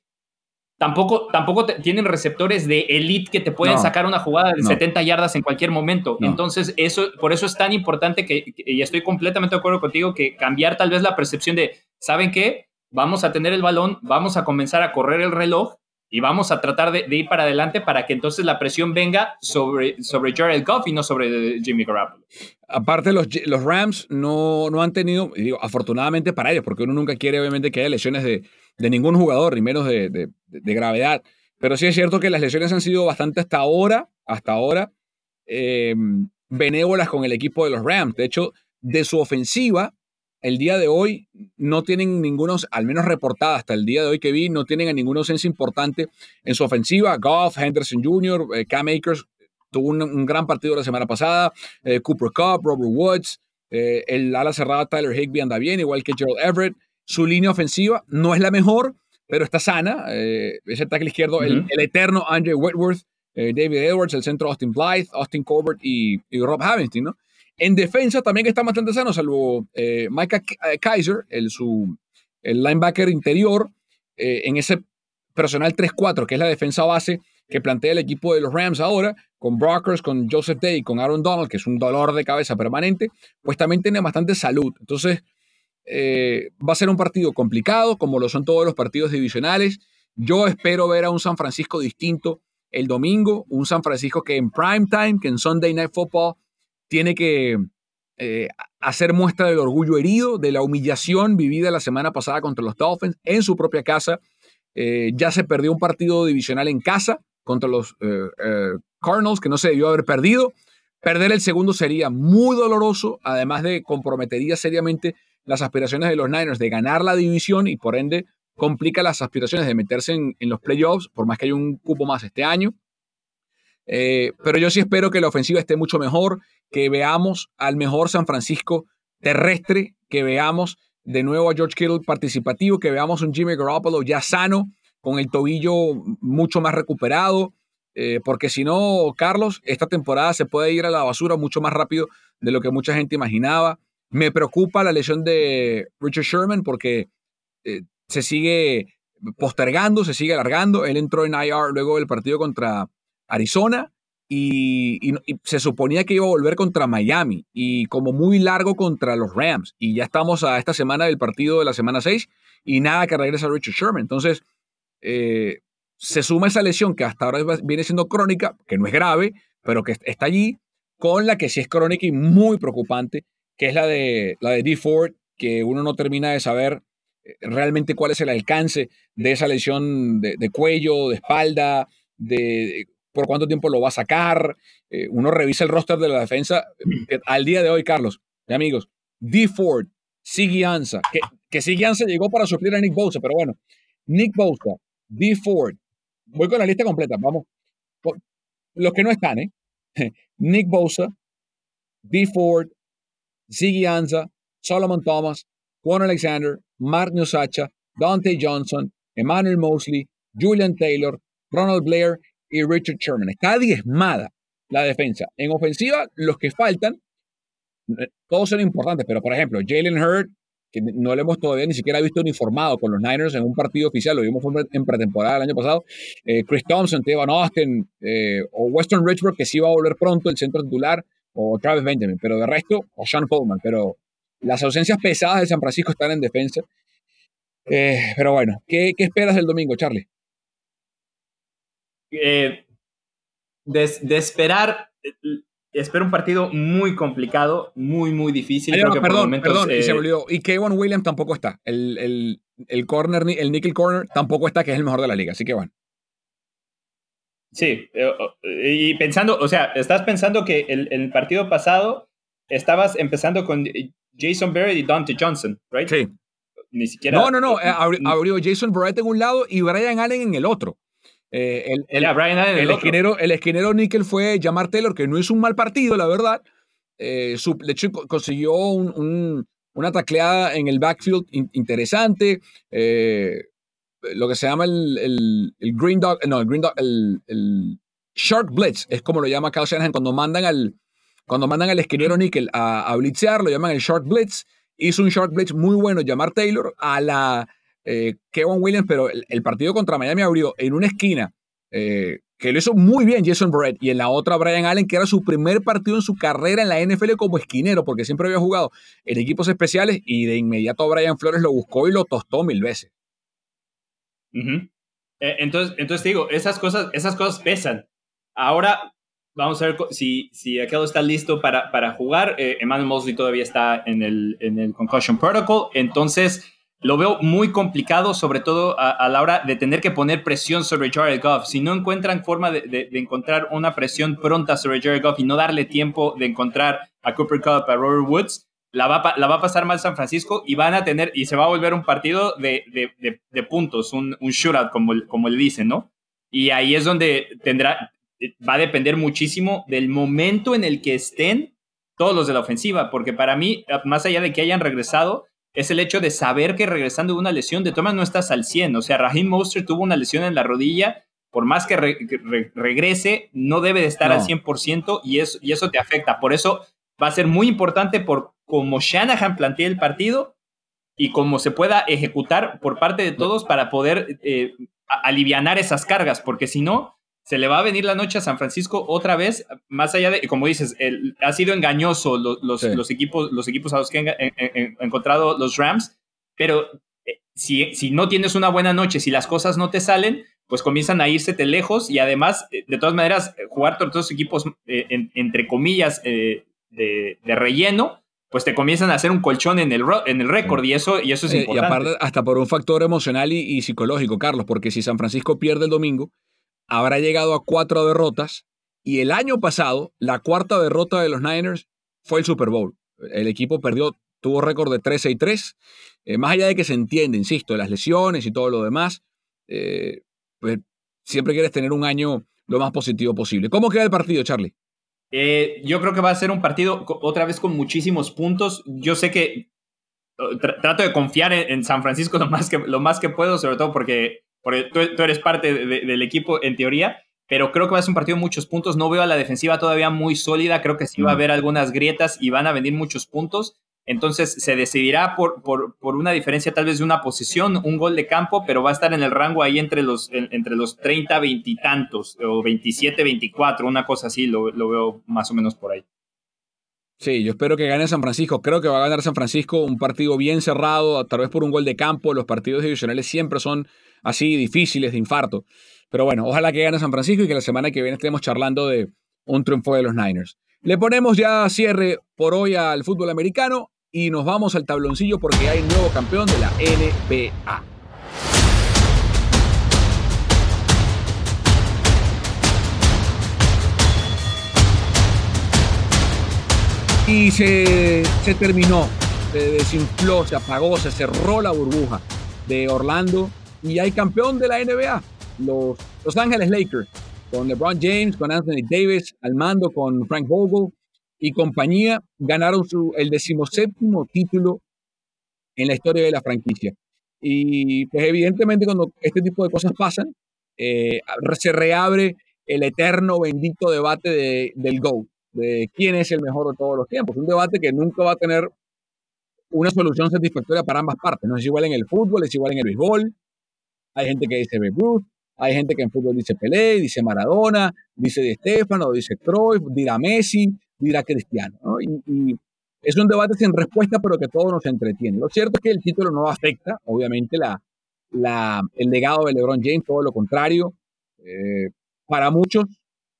tampoco, tampoco tienen receptores de elite que te pueden sacar una jugada de 70 yardas en cualquier momento. Entonces, eso, por eso es tan importante que, y estoy completamente de acuerdo contigo, que cambiar tal vez la percepción de, ¿saben qué? Vamos a tener el balón, vamos a comenzar a correr el reloj y vamos a tratar de, ir para adelante para que entonces la presión venga sobre, sobre Jared Goff y no sobre Jimmy Garoppolo. Aparte, los, los Rams no, no han tenido, digo, afortunadamente para ellos, porque uno nunca quiere obviamente que haya lesiones de, de ningún jugador, ni menos de, de, gravedad. Pero sí es cierto que las lesiones han sido bastante hasta ahora, hasta ahora, eh, benévolas con el equipo de los Rams. De hecho, de su ofensiva, el día de hoy no tienen ningunos, al menos reportada hasta el día de hoy que vi, no tienen a ningún ausencia importante en su ofensiva. Goff, Henderson Jr., eh, Cam Akers tuvo un, gran partido la semana pasada, eh, Cooper Cup, Robert Woods, eh, el ala cerrada Tyler Higby anda bien, igual que Gerald Everett. Su línea ofensiva no es la mejor, pero está sana. ese tackle izquierdo, el, eterno Andre Whitworth, David Edwards, el centro Austin Blythe, Austin Corbett y, y Rob Havenstein, ¿no? En defensa también está bastante sano, salvo eh, Micah eh, Kaiser, el, su, el linebacker interior, eh, en ese personal 3-4, que es la defensa base que plantea el equipo de los Rams ahora, con Brockers, con Joseph Day, con Aaron Donald, que es un dolor de cabeza permanente, pues también tiene bastante salud. Entonces, va a ser un partido complicado, como lo son todos los partidos divisionales. Yo espero ver a un San Francisco distinto el domingo, un San Francisco que en prime time, que en Sunday Night Football tiene que eh, hacer muestra del orgullo herido, de la humillación vivida la semana pasada contra los Dolphins en su propia casa. Eh, ya se perdió un partido divisional en casa contra los eh, Cardinals que no se debió haber perdido. Perder el segundo sería muy doloroso, además de comprometería seriamente las aspiraciones de los Niners de ganar la división y por ende complica las aspiraciones de meterse en, en los playoffs, por más que haya un cupo más este año. Pero yo sí espero que la ofensiva esté mucho mejor, que veamos al mejor San Francisco terrestre, que veamos de nuevo a George Kittle participativo, que veamos un Jimmy Garoppolo ya sano, con el tobillo mucho más recuperado, eh, porque si no, Carlos, esta temporada se puede ir a la basura mucho más rápido de lo que mucha gente imaginaba. Me preocupa la lesión de Richard Sherman porque eh, se sigue postergando, se sigue alargando. Él entró en IR luego del partido contra Arizona y, se suponía que iba a volver contra Miami y como muy largo contra los Rams. Y ya estamos a esta semana del partido de la semana 6 y nada que regresa Richard Sherman. Entonces, eh, se suma esa lesión que hasta ahora viene siendo crónica, que no es grave, pero que está allí, con la que sí es crónica y muy preocupante, que es la de, la de D. Ford, que uno no termina de saber eh, realmente cuál es el alcance de esa lesión de, de cuello, de espalda, de por cuánto tiempo lo va a sacar. Eh, uno revisa el roster de la defensa. al día de hoy, Carlos, y amigos, D. Ford, Siggy Ansa, que, que Siggy Ansa llegó para suplir a Nick Bosa, pero bueno, Nick Bosa, D. Ford, voy con la lista completa, vamos. Los que no están, ¿eh? Nick Bosa, D. Ford, Siggy Ansa, Solomon Thomas, Juan Alexander, Mark Nusacha, Dante Johnson, Emmanuel Mosley, Julian Taylor, Ronald Blair y Richard Sherman. Está diezmada la defensa. En ofensiva, los que faltan, eh, todos son importantes, pero por ejemplo, Jalen Hurd, que no lo hemos todavía ni siquiera visto uniformado con los Niners en un partido oficial, lo vimos en pretemporada el año pasado, eh, Chris Thompson, Tevan Austin, eh, o Weston Richburg, que sí va a volver pronto el centro titular, o Travis Benjamin, pero de resto, o Sean Pullman, pero las ausencias pesadas de San Francisco están en defensa. pero bueno, ¿qué, ¿qué esperas del domingo, Charlie? Eh, de, esperar, eh, espero un partido muy complicado, muy, muy difícil. perdón, perdón, y se olvidó. Y Kevin Williams tampoco está. El, el, el, corner, el nickel corner tampoco está, que es el mejor de la liga. Así que bueno. Sí, y pensando, o sea, estás pensando que el, el partido pasado estabas empezando con Jason Barrett y Dante Johnson, ¿right? Sí. Ni siquiera. No, no, no. Abrió Jason Barrett en un lado y Brian Allen en el otro. Eh, el, el, el, esquinero, el esquinero Nickel fue Jamar Taylor, que no hizo un mal partido, la verdad. Eh, de hecho, consiguió una tacleada en el backfield interesante. Eh, lo que se llama el, Green Dog, no, el Green Dog, el, Shark Blitz, es como lo llama Kyle Shanahan cuando mandan al, cuando mandan al esquinero Nickel a, a blitzear, lo llaman el Shark Blitz. Hizo un Shark Blitz muy bueno llamar Taylor a la eh, Kevin Williams, pero el, partido contra Miami abrió en una esquina eh, que lo hizo muy bien Jason Brett y en la otra Brian Allen, que era su primer partido en su carrera en la NFL como esquinero, porque siempre había jugado en equipos especiales y de inmediato Brian Flores lo buscó y lo tostó mil veces. Eh, entonces, entonces te digo, esas cosas, esas cosas pesan. Ahora vamos a ver si, si Aquel está listo para, para jugar. Eh, Emmanuel Mosley todavía está en el, en el Concussion Protocol. Entonces, lo veo muy complicado, sobre todo a, la hora de tener que poner presión sobre Jared Goff. Si no encuentran forma de, encontrar una presión pronta sobre Jared Goff y no darle tiempo de encontrar a Cooper Cup, a Robert Woods, la va, a pasar mal San Francisco y van a tener, y se va a volver un partido de, puntos, un, un shootout, como, como le dicen, ¿no? Y ahí es donde tendrá, va a depender muchísimo del momento en el que estén todos los de la ofensiva, porque para mí, más allá de que hayan regresado, es el hecho de saber que regresando de una lesión, de todas no estás al 100. O sea, Raheem Monster tuvo una lesión en la rodilla, por más que, regrese, no debe de estar al 100% y eso, y eso te afecta. Por eso va a ser muy importante por cómo Shanahan plantea el partido y cómo se pueda ejecutar por parte de todos para poder eh, aliviar esas cargas, porque si no, se le va a venir la noche a San Francisco otra vez, más allá de, como dices, el, ha sido engañoso los, los, equipos, los equipos a los que han encontrado los Rams, pero eh, si, si no tienes una buena noche, si las cosas no te salen, pues comienzan a irse lejos y además, eh, de todas maneras, eh, jugar todos los equipos, entre comillas, de, de, relleno, pues te comienzan a hacer un colchón en el, en el récord y eso, y eso es importante. Y aparte, hasta por un factor emocional y, y psicológico, Carlos, porque si San Francisco pierde el domingo, habrá llegado a cuatro derrotas y el año pasado la cuarta derrota de los Niners fue el Super Bowl. El equipo perdió, tuvo récord de 13 y 3. Eh, más allá de que se entiende, insisto, las lesiones y todo lo demás, eh, pues siempre quieres tener un año lo más positivo posible. ¿Cómo queda el partido, Charlie? Eh, yo creo que va a ser un partido otra vez con muchísimos puntos. Yo sé que trato de confiar en, San Francisco lo más, que, lo más que puedo, sobre todo porque porque tú, eres parte del equipo en teoría, pero creo que va a ser un partido de muchos puntos. No veo a la defensiva todavía muy sólida, creo que sí va a haber algunas grietas y van a venir muchos puntos. Entonces se decidirá por, por, por, una diferencia tal vez de una posición, un gol de campo, pero va a estar en el rango ahí entre los, entre los 30, 20 y tantos, o 27, 24, una cosa así, lo, lo veo más o menos por ahí. Sí, yo espero que gane San Francisco. Creo que va a ganar San Francisco un partido bien cerrado, tal vez por un gol de campo. Los partidos divisionales siempre son así difíciles de infarto. Pero bueno, ojalá que gane San Francisco y que la semana que viene estemos charlando de un triunfo de los Niners. Le ponemos ya cierre por hoy al fútbol americano y nos vamos al tabloncillo porque hay nuevo campeón de la NBA. Y se, se terminó, se desinfló, se apagó, se cerró la burbuja de Orlando y hay campeón de la NBA, los Los Ángeles Lakers, con LeBron James, con Anthony Davis, al mando con Frank Vogel y compañía, ganaron su, el decimoséptimo título en la historia de la franquicia. Y pues evidentemente cuando este tipo de cosas pasan, eh, se reabre el eterno bendito debate de, del GOAT, de quién es el mejor de todos los tiempos. Un debate que nunca va a tener una solución satisfactoria para ambas partes. No es igual en el fútbol, es igual en el béisbol, hay gente que dice Babe hay gente que en fútbol dice Pelé, dice Maradona, dice Di Stefano, dice Cruyff, dirá Messi, dirá Cristiano. Y, es un debate sin respuesta, pero que todo nos entretiene. Lo cierto es que el título no afecta, obviamente, la, la, el legado de LeBron James, todo lo contrario. Eh, para muchos,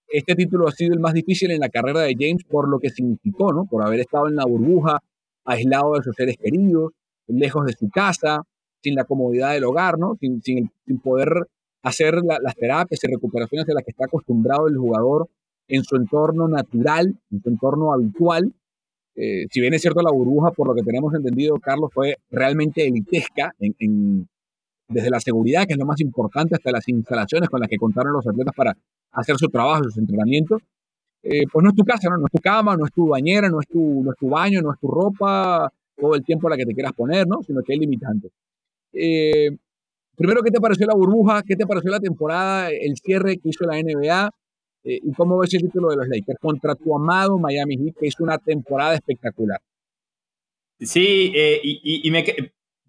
este título ha sido el más difícil en la carrera de James por lo que significó, ¿no? Por haber estado en la burbuja, aislado de sus seres queridos, lejos de su casa, sin la comodidad del hogar, ¿no? Sin, sin, poder hacer las terapias y recuperaciones a las que está acostumbrado el jugador en su entorno natural, en su entorno habitual. Eh, si bien es cierto la burbuja, por lo que tenemos entendido, Carlos, fue realmente elitesca en, desde la seguridad, que es lo más importante, hasta las instalaciones con las que contaron los atletas para hacer su trabajo, sus entrenamientos. Eh, pues no es tu casa, ¿no? es tu cama, no es tu bañera, no es tu, no es tu baño, no es tu ropa, todo el tiempo la que te quieras poner, ¿no? sino que hay limitantes. Eh, primero, ¿qué te pareció la burbuja? ¿Qué te pareció la temporada, el cierre que hizo la NBA? Eh, ¿Y cómo ves el título de los Lakers? Contra tu amado Miami Heat, que hizo una temporada espectacular. Sí, eh, y, me,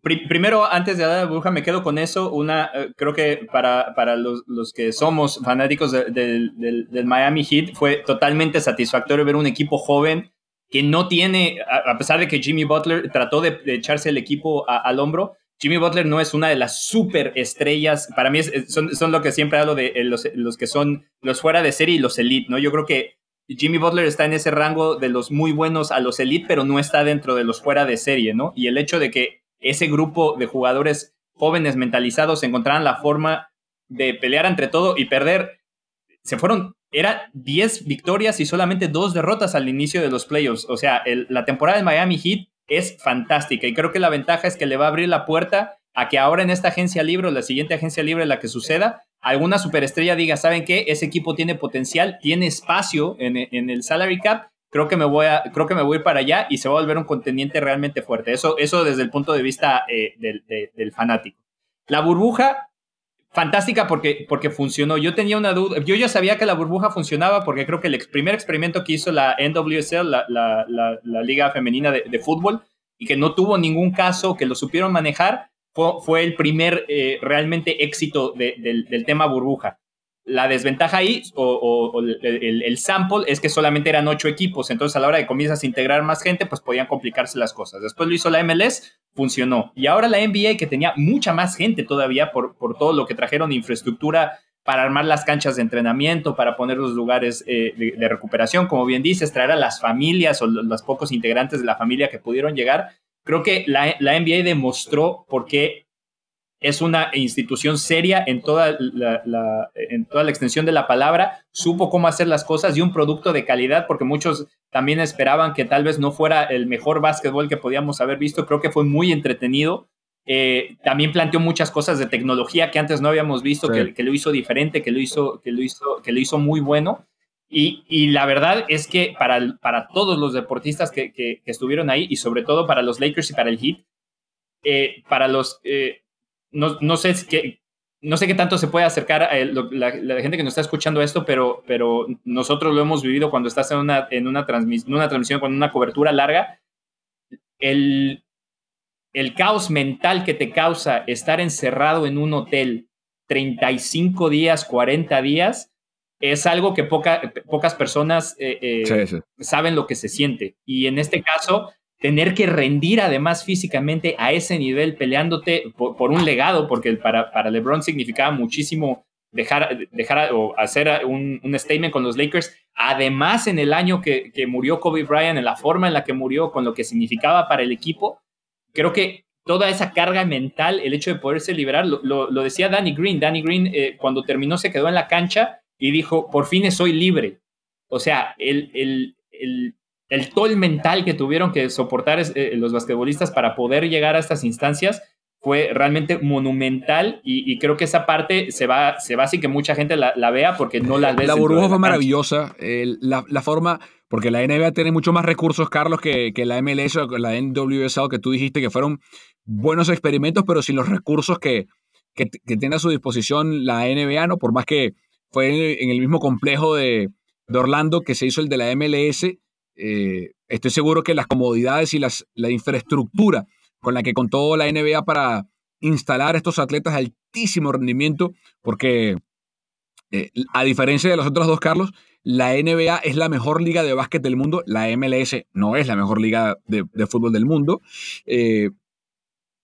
primero, antes de hablar de burbuja, me quedo con eso. Una, creo que para, para los, los, que somos fanáticos del, Miami Heat, fue totalmente satisfactorio ver un equipo joven que no tiene, a, pesar de que Jimmy Butler trató de, echarse el equipo al hombro, Jimmy Butler no es una de las superestrellas. Para mí son, son, lo que siempre hablo de los, los, que son los fuera de serie y los elite, ¿no? Yo creo que Jimmy Butler está en ese rango de los muy buenos a los elite, pero no está dentro de los fuera de serie, ¿no? Y el hecho de que ese grupo de jugadores jóvenes mentalizados encontraran la forma de pelear entre todo y perder, se fueron, era 10 victorias y solamente dos derrotas al inicio de los playoffs. O sea, la temporada de Miami Heat es fantástica y creo que la ventaja es que le va a abrir la puerta a que ahora en esta agencia libre o la siguiente agencia libre en la que suceda, alguna superestrella diga, ¿saben qué? Ese equipo tiene potencial, tiene espacio en, el salary cap, creo que, me voy a, creo que me voy para allá y se va a volver un contendiente realmente fuerte. Eso, eso desde el punto de vista eh, del, del fanático. La burbuja, fantástica porque, porque funcionó. Yo tenía una duda, yo ya sabía que la burbuja funcionaba porque creo que el primer experimento que hizo la NWSL, la, la, la, Liga Femenina de, Fútbol, y que no tuvo ningún caso, que lo supieron manejar, fue, fue el primer eh, realmente éxito del tema burbuja. La desventaja ahí, o, el, sample, es que solamente eran ocho equipos. Entonces, a la hora de comienzas a integrar más gente, pues podían complicarse las cosas. Después lo hizo la MLS, funcionó. Y ahora la NBA, que tenía mucha más gente todavía por, por todo lo que trajeron infraestructura para armar las canchas de entrenamiento, para poner los lugares eh, de, recuperación, como bien dices, traer a las familias o los, pocos integrantes de la familia que pudieron llegar. Creo que la, la NBA demostró por qué es una institución seria en toda la, en toda la extensión de la palabra, supo cómo hacer las cosas y un producto de calidad, porque muchos también esperaban que tal vez no fuera el mejor básquetbol que podíamos haber visto, creo que fue muy entretenido. Eh, también planteó muchas cosas de tecnología que antes no habíamos visto, que, lo hizo diferente, que lo hizo, que lo hizo, que lo hizo muy bueno. Y, la verdad es que para, para todos los deportistas que, estuvieron ahí, y sobre todo para los Lakers y para el Heat, eh, para los, eh, no, sé qué, no sé qué tanto se puede acercar a la, gente que nos está escuchando esto, pero, pero nosotros lo hemos vivido cuando estás en una, en una, una transmisión, con una cobertura larga. El, el caos mental que te causa estar encerrado en un hotel 35 días, 40 días, es algo que pocas personas eh, eh, saben lo que se siente. Y en este caso, tener que rendir además físicamente a ese nivel peleándote por, un legado, porque para, para, LeBron significaba muchísimo dejar, dejar o hacer un, un, statement con los Lakers, además en el año que, que, murió Kobe Bryant, en la forma en la que murió, con lo que significaba para el equipo, creo que toda esa carga mental, el hecho de poderse liberar, lo, lo, decía Danny Green, Danny Green eh, cuando terminó se quedó en la cancha y dijo, por fin soy libre. O sea, el, el, el el toll mental que tuvieron que soportar eh, los basquetbolistas para poder llegar a estas instancias fue realmente monumental y, creo que esa parte se va, se va así que mucha gente la, vea porque no la ve. La burbuja fue maravillosa, la, forma, porque la NBA tiene mucho más recursos, Carlos, que, que la MLS o la NWSL que tú dijiste que fueron buenos experimentos, pero sin los recursos que, que, tiene a su disposición la NBA, ¿no? Por más que fue en el mismo complejo de, de Orlando que se hizo el de la MLS, eh, estoy seguro que las comodidades y las, la infraestructura con la que contó la NBA para instalar a estos atletas de altísimo rendimiento, porque eh, a diferencia de los otros dos, Carlos, la NBA es la mejor liga de básquet del mundo, la MLS no es la mejor liga de, fútbol del mundo. Eh,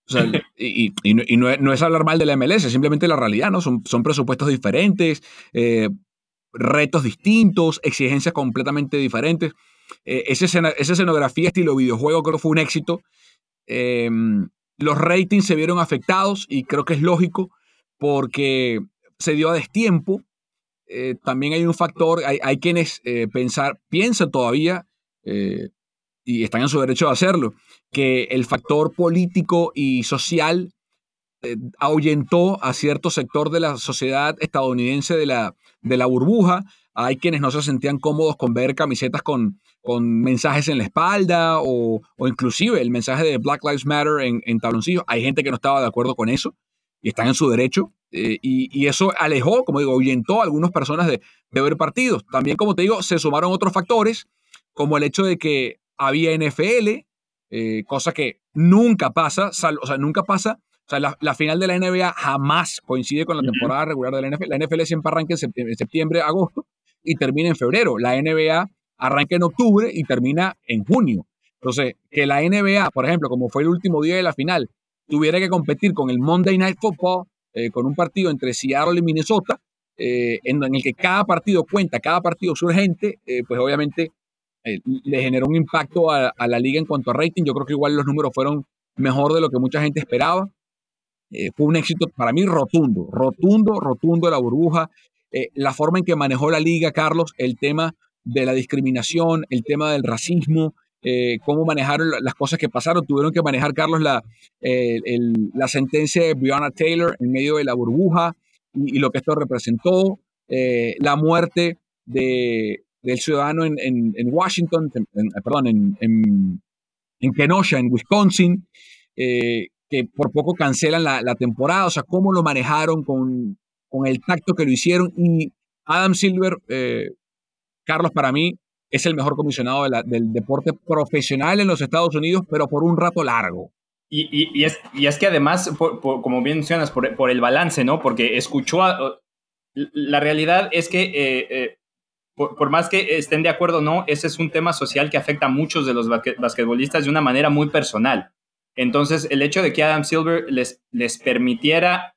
y, no, es, hablar mal de la MLS, es simplemente la realidad, ¿no? Son, son presupuestos diferentes, retos distintos, exigencias completamente diferentes. Eh, esa, escenografía estilo videojuego creo que fue un éxito. Em, los ratings se vieron afectados y creo que es lógico porque se dio a destiempo. Eh, también hay un factor, hay, quienes eh, pensar, piensan todavía, y están en su derecho de hacerlo, que el factor político y social ahuyentó a cierto sector de la sociedad estadounidense de la, de la burbuja. Hay quienes no se sentían cómodos con ver camisetas con, con mensajes en la espalda o, inclusive el mensaje de Black Lives Matter en, en tabloncillos. Hay gente que no estaba de acuerdo con eso. y están en su derecho. Eh, y, eso alejó, como digo, ahuyentó a algunas personas de, de ver partidos. También, como te digo, se sumaron otros factores, como el hecho de que había NFL, eh, cosa que nunca pasa, o sea, nunca pasa. O sea, la, final de la NBA jamás coincide con la temporada regular de la NFL. La NFL siempre arranca en septiembre, agosto y termina en febrero. La NBA arranca en octubre y termina en junio. Entonces, que la NBA, por ejemplo, como fue el último día de la final, tuviera que competir con el Monday Night Football, eh, con un partido entre Seattle y Minnesota, eh, en, el que cada partido cuenta, cada partido es urgente, pues obviamente eh, le generó un impacto a, la liga en cuanto a rating. Yo creo que igual los números fueron mejor de lo que mucha gente esperaba. Eh, fue un éxito para mí rotundo, rotundo, rotundo la burbuja. Eh, la forma en que manejó la liga, Carlos, el tema de la discriminación, el tema del racismo, cómo manejaron las cosas que pasaron. Tuvieron que manejar, Carlos, la, la sentencia de Breonna Taylor en medio de la burbuja y lo que esto representó, la muerte de, del ciudadano en, en, Washington, perdón, en, en, Kenosha, en Wisconsin, eh, que por poco cancelan la, la, temporada, o sea, cómo lo manejaron con, con el tacto que lo hicieron. Y Adam Silver, eh, Carlos, para mí, es el mejor comisionado del deporte profesional en los Estados Unidos, pero por un rato largo. Y, y, es, y es, que además, como bien mencionas, por, por, el balance, ¿no? Porque escuchó a, la realidad es que eh, por, más que estén de acuerdo o no, ese es un tema social que afecta a muchos de los basquetbolistas de una manera muy personal. Entonces, el hecho de que Adam Silver les, les permitiera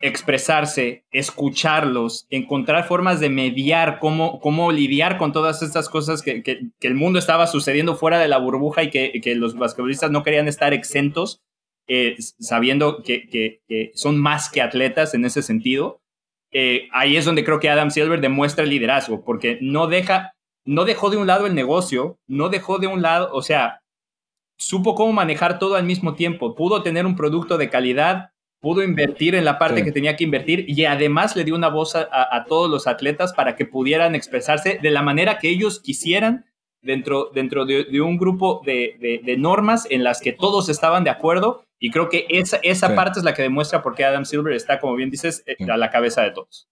expresarse, escucharlos, encontrar formas de mediar, cómo, cómo lidiar con todas estas cosas que, que, el mundo estaba sucediendo fuera de la burbuja y que, que los basquetbolistas no querían estar exentos, eh, sabiendo que, son más que atletas en ese sentido. Eh, ahí es donde creo que Adam Silver demuestra el liderazgo, porque no deja, no dejó de un lado el negocio, no dejó de un lado, o sea, supo cómo manejar todo al mismo tiempo, pudo tener un producto de calidad, pudo invertir en la parte que tenía que invertir y además le dio una voz a, todos los atletas para que pudieran expresarse de la manera que ellos quisieran dentro, dentro de, un grupo de, de, normas en las que todos estaban de acuerdo y creo que esa, esa parte es la que demuestra por qué Adam Silver está, como bien dices, eh, a la cabeza de todos.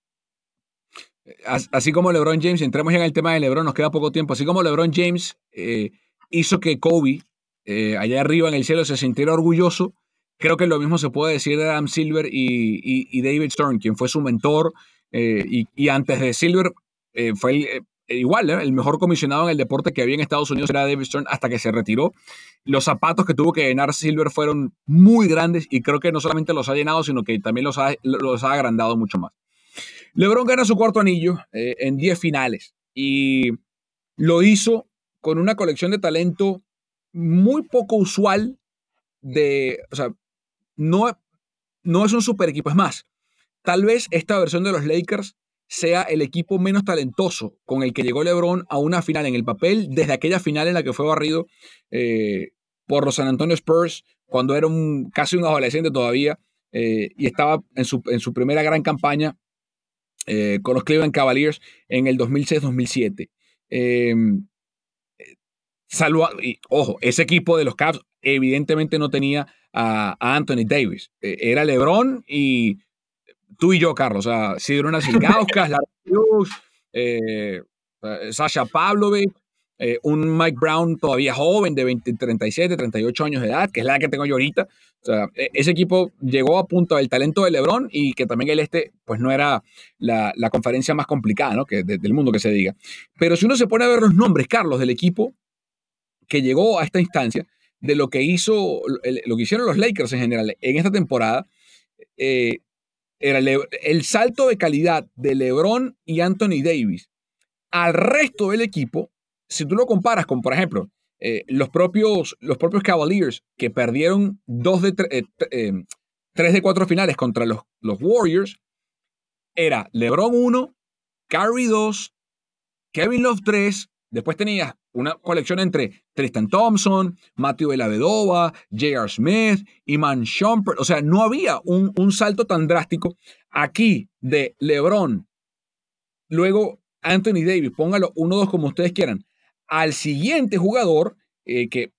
Así como LeBron James, entremos ya en el tema de LeBron, nos queda poco tiempo. Así como LeBron James eh, hizo que Kobe, eh, allá arriba en el cielo, se sintiera orgulloso, creo que lo mismo se puede decir de Adam Silver y, David Stern, quien fue su mentor. y, y, antes de Silver fue el, igual, el mejor comisionado en el deporte que había en Estados Unidos era David Stern hasta que se retiró. Los zapatos que tuvo que llenar Silver fueron muy grandes y creo que no solamente los ha llenado, sino que también los ha, agrandado mucho más. LeBron gana su cuarto anillo eh, en 10 finales y lo hizo con una colección de talento muy poco usual de, o sea, no, no es un super equipo, es más, tal vez esta versión de los Lakers sea el equipo menos talentoso con el que llegó LeBron a una final en el papel desde aquella final en la que fue barrido eh, por los San Antonio Spurs cuando era casi un adolescente todavía eh, y estaba en su, en su, primera gran campaña eh, con los Cleveland Cavaliers en el 2006-2007. Y ojo, ese equipo de los Cavs evidentemente no tenía a, Anthony Davis. era LeBron y tú y yo, Carlos, o sea, Sidrona Silgauskas, la eh, Sasha Pavlovic, eh, un Mike Brown todavía joven de 20, 37, 38 años de edad, que es la que tengo yo ahorita. O sea, e, ese equipo llegó a punto del talento de LeBron y que también el este, pues no era la, la conferencia más complicada, ¿no? Que, del mundo que se diga. Pero si uno se pone a ver los nombres, Carlos, del equipo que llegó a esta instancia, de lo que hizo, lo que hicieron los Lakers en general en esta temporada, eh, era el salto de calidad de LeBron y Anthony Davis al resto del equipo, si tú lo comparas con, por ejemplo, eh, los, propios, los propios Cavaliers que perdieron dos de eh, tres de cuatro finales contra los, los Warriors, era LeBron 1, Curry 2, Kevin Love 3, después tenías una colección entre Tristan Thompson, Matthew Vedova, J.R. Smith, Iman Shumpert. O sea, no había un, un, salto tan drástico aquí de LeBron. Luego Anthony Davis, póngalo 1-2 como ustedes quieran. Al siguiente jugador, eh, que,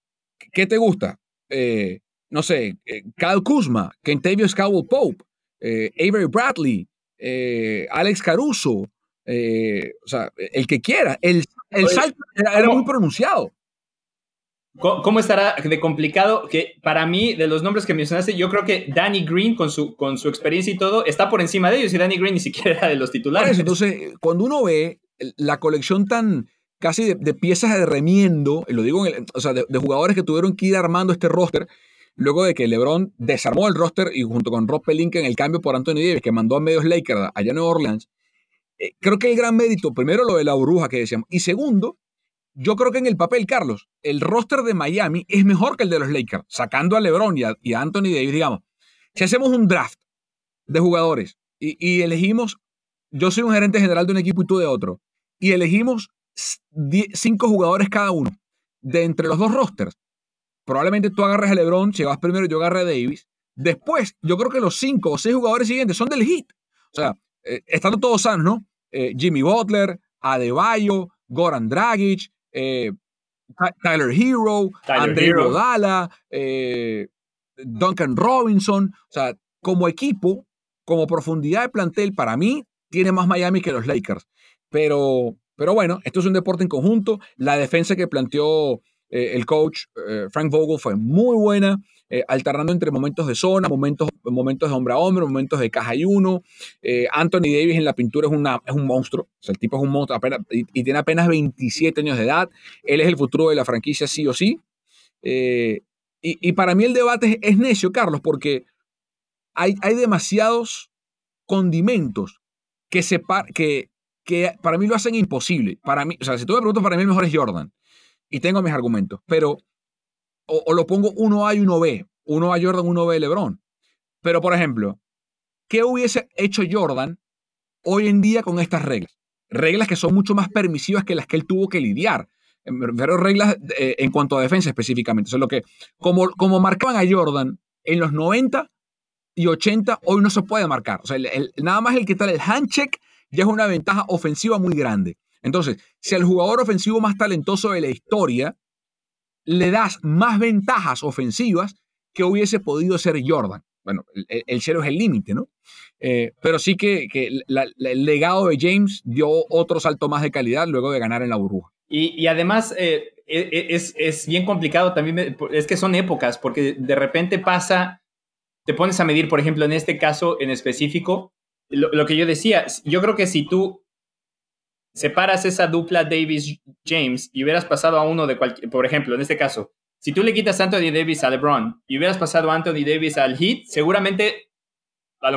¿qué te gusta? Eh, no sé, eh, Kyle Kuzma, Kentavious Cowell Pope. eh, Avery Bradley, Alex Caruso, o sea, el que quiera. El, el salto era, muy pronunciado. ¿Cómo estará de complicado? Que para mí, de los nombres que mencionaste, yo creo que Danny Green, con su, con su experiencia y todo, está por encima de ellos y Danny Green ni siquiera era de los titulares. entonces, cuando uno ve la colección tan casi de, piezas de remiendo, lo digo, o sea, de, jugadores que tuvieron que ir armando este roster, luego de que LeBron desarmó el roster y junto con Rob Pelinka en el cambio por Anthony Davis, que mandó a medios Lakers allá en Nueva Orleans, eh, creo que el gran mérito, primero lo de la burbuja que decíamos, y segundo, yo creo que en el papel, Carlos, el roster de Miami es mejor que el de los Lakers, sacando a LeBron y a, Anthony Davis, digamos. Si hacemos un draft de jugadores y, elegimos, yo soy un gerente general de un equipo y tú de otro, y elegimos cinco jugadores cada uno de entre los dos rosters, probablemente tú agarres a LeBron, si vas primero yo agarre a Davis. Después, yo creo que los cinco o seis jugadores siguientes son del hit. O sea, eh, estando todos sanos, ¿no? Eh, Jimmy Butler, Adebayo, Goran Dragic, eh, Tyler Hero, André Rodala, Duncan Robinson. O sea, como equipo, como profundidad de plantel, para mí, tiene más Miami que los Lakers. Pero, pero bueno, esto es un deporte en conjunto. La defensa que planteó eh, el coach eh, Frank Vogel fue muy buena, eh, alternando entre momentos de zona, momentos, momentos de hombre a hombre, momentos de caja y uno. Anthony Davis en la pintura es, una, es un monstruo, el tipo es un monstruo y, tiene apenas 27 años de edad. Él es el futuro de la franquicia sí o sí. Y, para mí el debate es, necio, Carlos, porque hay, hay demasiados condimentos que, que, que para mí lo hacen imposible. Para mí, o sea, si tú me preguntas, para mí el mejor es Jordan y tengo mis argumentos, pero o, lo pongo uno A y uno B, uno A Jordan, uno B LeBron. Pero, por ejemplo, ¿qué hubiese hecho Jordan hoy en día con estas reglas? Reglas que son mucho más permisivas que las que él tuvo que lidiar. Pero reglas eh, en cuanto a defensa específicamente. O lo que, como, como marcaban a Jordan en los 90 y 80, hoy no se puede marcar. O sea, nada más el que tal el handshake ya es una ventaja ofensiva muy grande. Entonces, si al jugador ofensivo más talentoso de la historia le das más ventajas ofensivas que hubiese podido ser Jordan. Bueno, el, cielo es el límite, ¿no? Eh, pero sí que, el legado de James dio otro salto más de calidad luego de ganar en la burbuja. Y, además eh, e, e, es, bien complicado también, es que son épocas, porque de repente pasa, te pones a medir, por ejemplo, en este caso en específico, lo que yo decía, yo creo que si tú separas esa dupla Davis-James y hubieras pasado a uno de cualquier, por ejemplo, en este caso, si tú le quitas a Anthony Davis a LeBron y hubieras pasado a Anthony Davis al Heat, seguramente a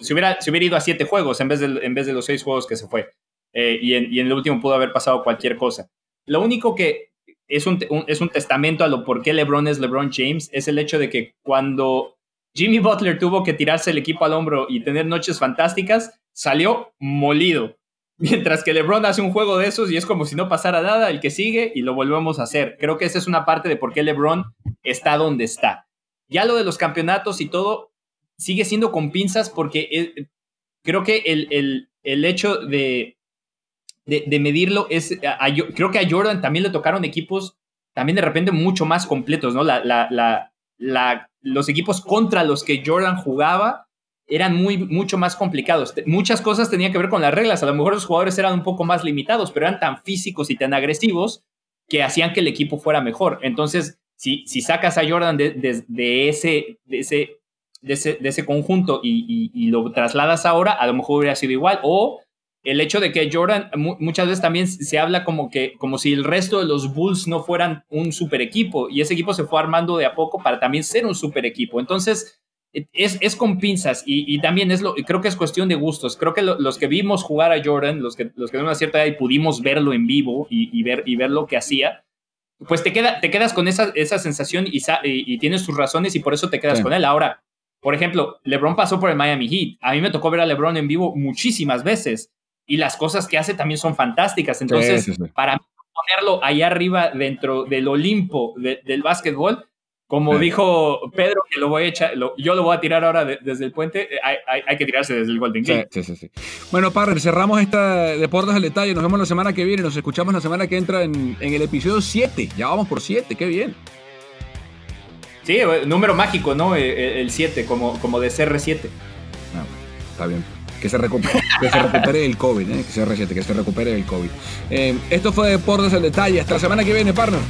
si, hubiera, hubiera ido a siete juegos en vez de, en vez de los seis juegos que se fue. Eh, y, en, y, en, el último pudo haber pasado cualquier cosa. Lo único que es un, es un testamento a lo por qué LeBron es LeBron James es el hecho de que cuando Jimmy Butler tuvo que tirarse el equipo al hombro y tener noches fantásticas, salió molido. Mientras que LeBron hace un juego de esos y es como si no pasara nada, el que sigue y lo volvemos a hacer. Creo que esa es una parte de por qué LeBron está donde está. Ya lo de los campeonatos y todo sigue siendo con pinzas porque eh, creo que el, el, hecho de, de, medirlo es. creo que a Jordan también le tocaron equipos también de repente mucho más completos, ¿no? La, la, la, los equipos contra los que Jordan jugaba eran muy, mucho más complicados. Muchas cosas tenían que ver con las reglas. A lo mejor los jugadores eran un poco más limitados, pero eran tan físicos y tan agresivos que hacían que el equipo fuera mejor. Entonces, si, si sacas a Jordan de, ese, de, ese, de, ese, de ese conjunto y, lo trasladas ahora, a lo mejor hubiera sido igual. O el hecho de que Jordan muchas veces también se habla como que como si el resto de los Bulls no fueran un super equipo y ese equipo se fue armando de a poco para también ser un super equipo. Entonces, es, es, con pinzas y, también es lo, creo que es cuestión de gustos. Creo que los que vimos jugar a Jordan, los que, los que de una cierta edad y pudimos verlo en vivo y, ver, y ver lo que hacía, pues te, queda, te quedas con esa, esa sensación y, y, tienes tus razones y por eso te quedas con él. Ahora, por ejemplo, LeBron pasó por el Miami Heat. A mí me tocó ver a LeBron en vivo muchísimas veces y las cosas que hace también son fantásticas. Entonces, para ponerlo allá arriba dentro del Olimpo del básquetbol, como dijo Pedro, que lo voy a echar, yo lo voy a tirar ahora desde el puente, eh, hay, que tirarse desde el Golden Gate. Sí, sí, sí. Bueno, padre, cerramos esta Deportes al Detalle. Nos vemos la semana que viene. Nos escuchamos la semana que entra en, el episodio 7. Ya vamos por 7, qué bien. Sí, número mágico, ¿no? Eh, eh, el 7, como, como de CR7. está bien. Que se recupere, que se recupere el COVID, ¿eh? que se que se recupere el COVID. Eh, esto fue Deportes en Detalle. Hasta la semana que viene, partner.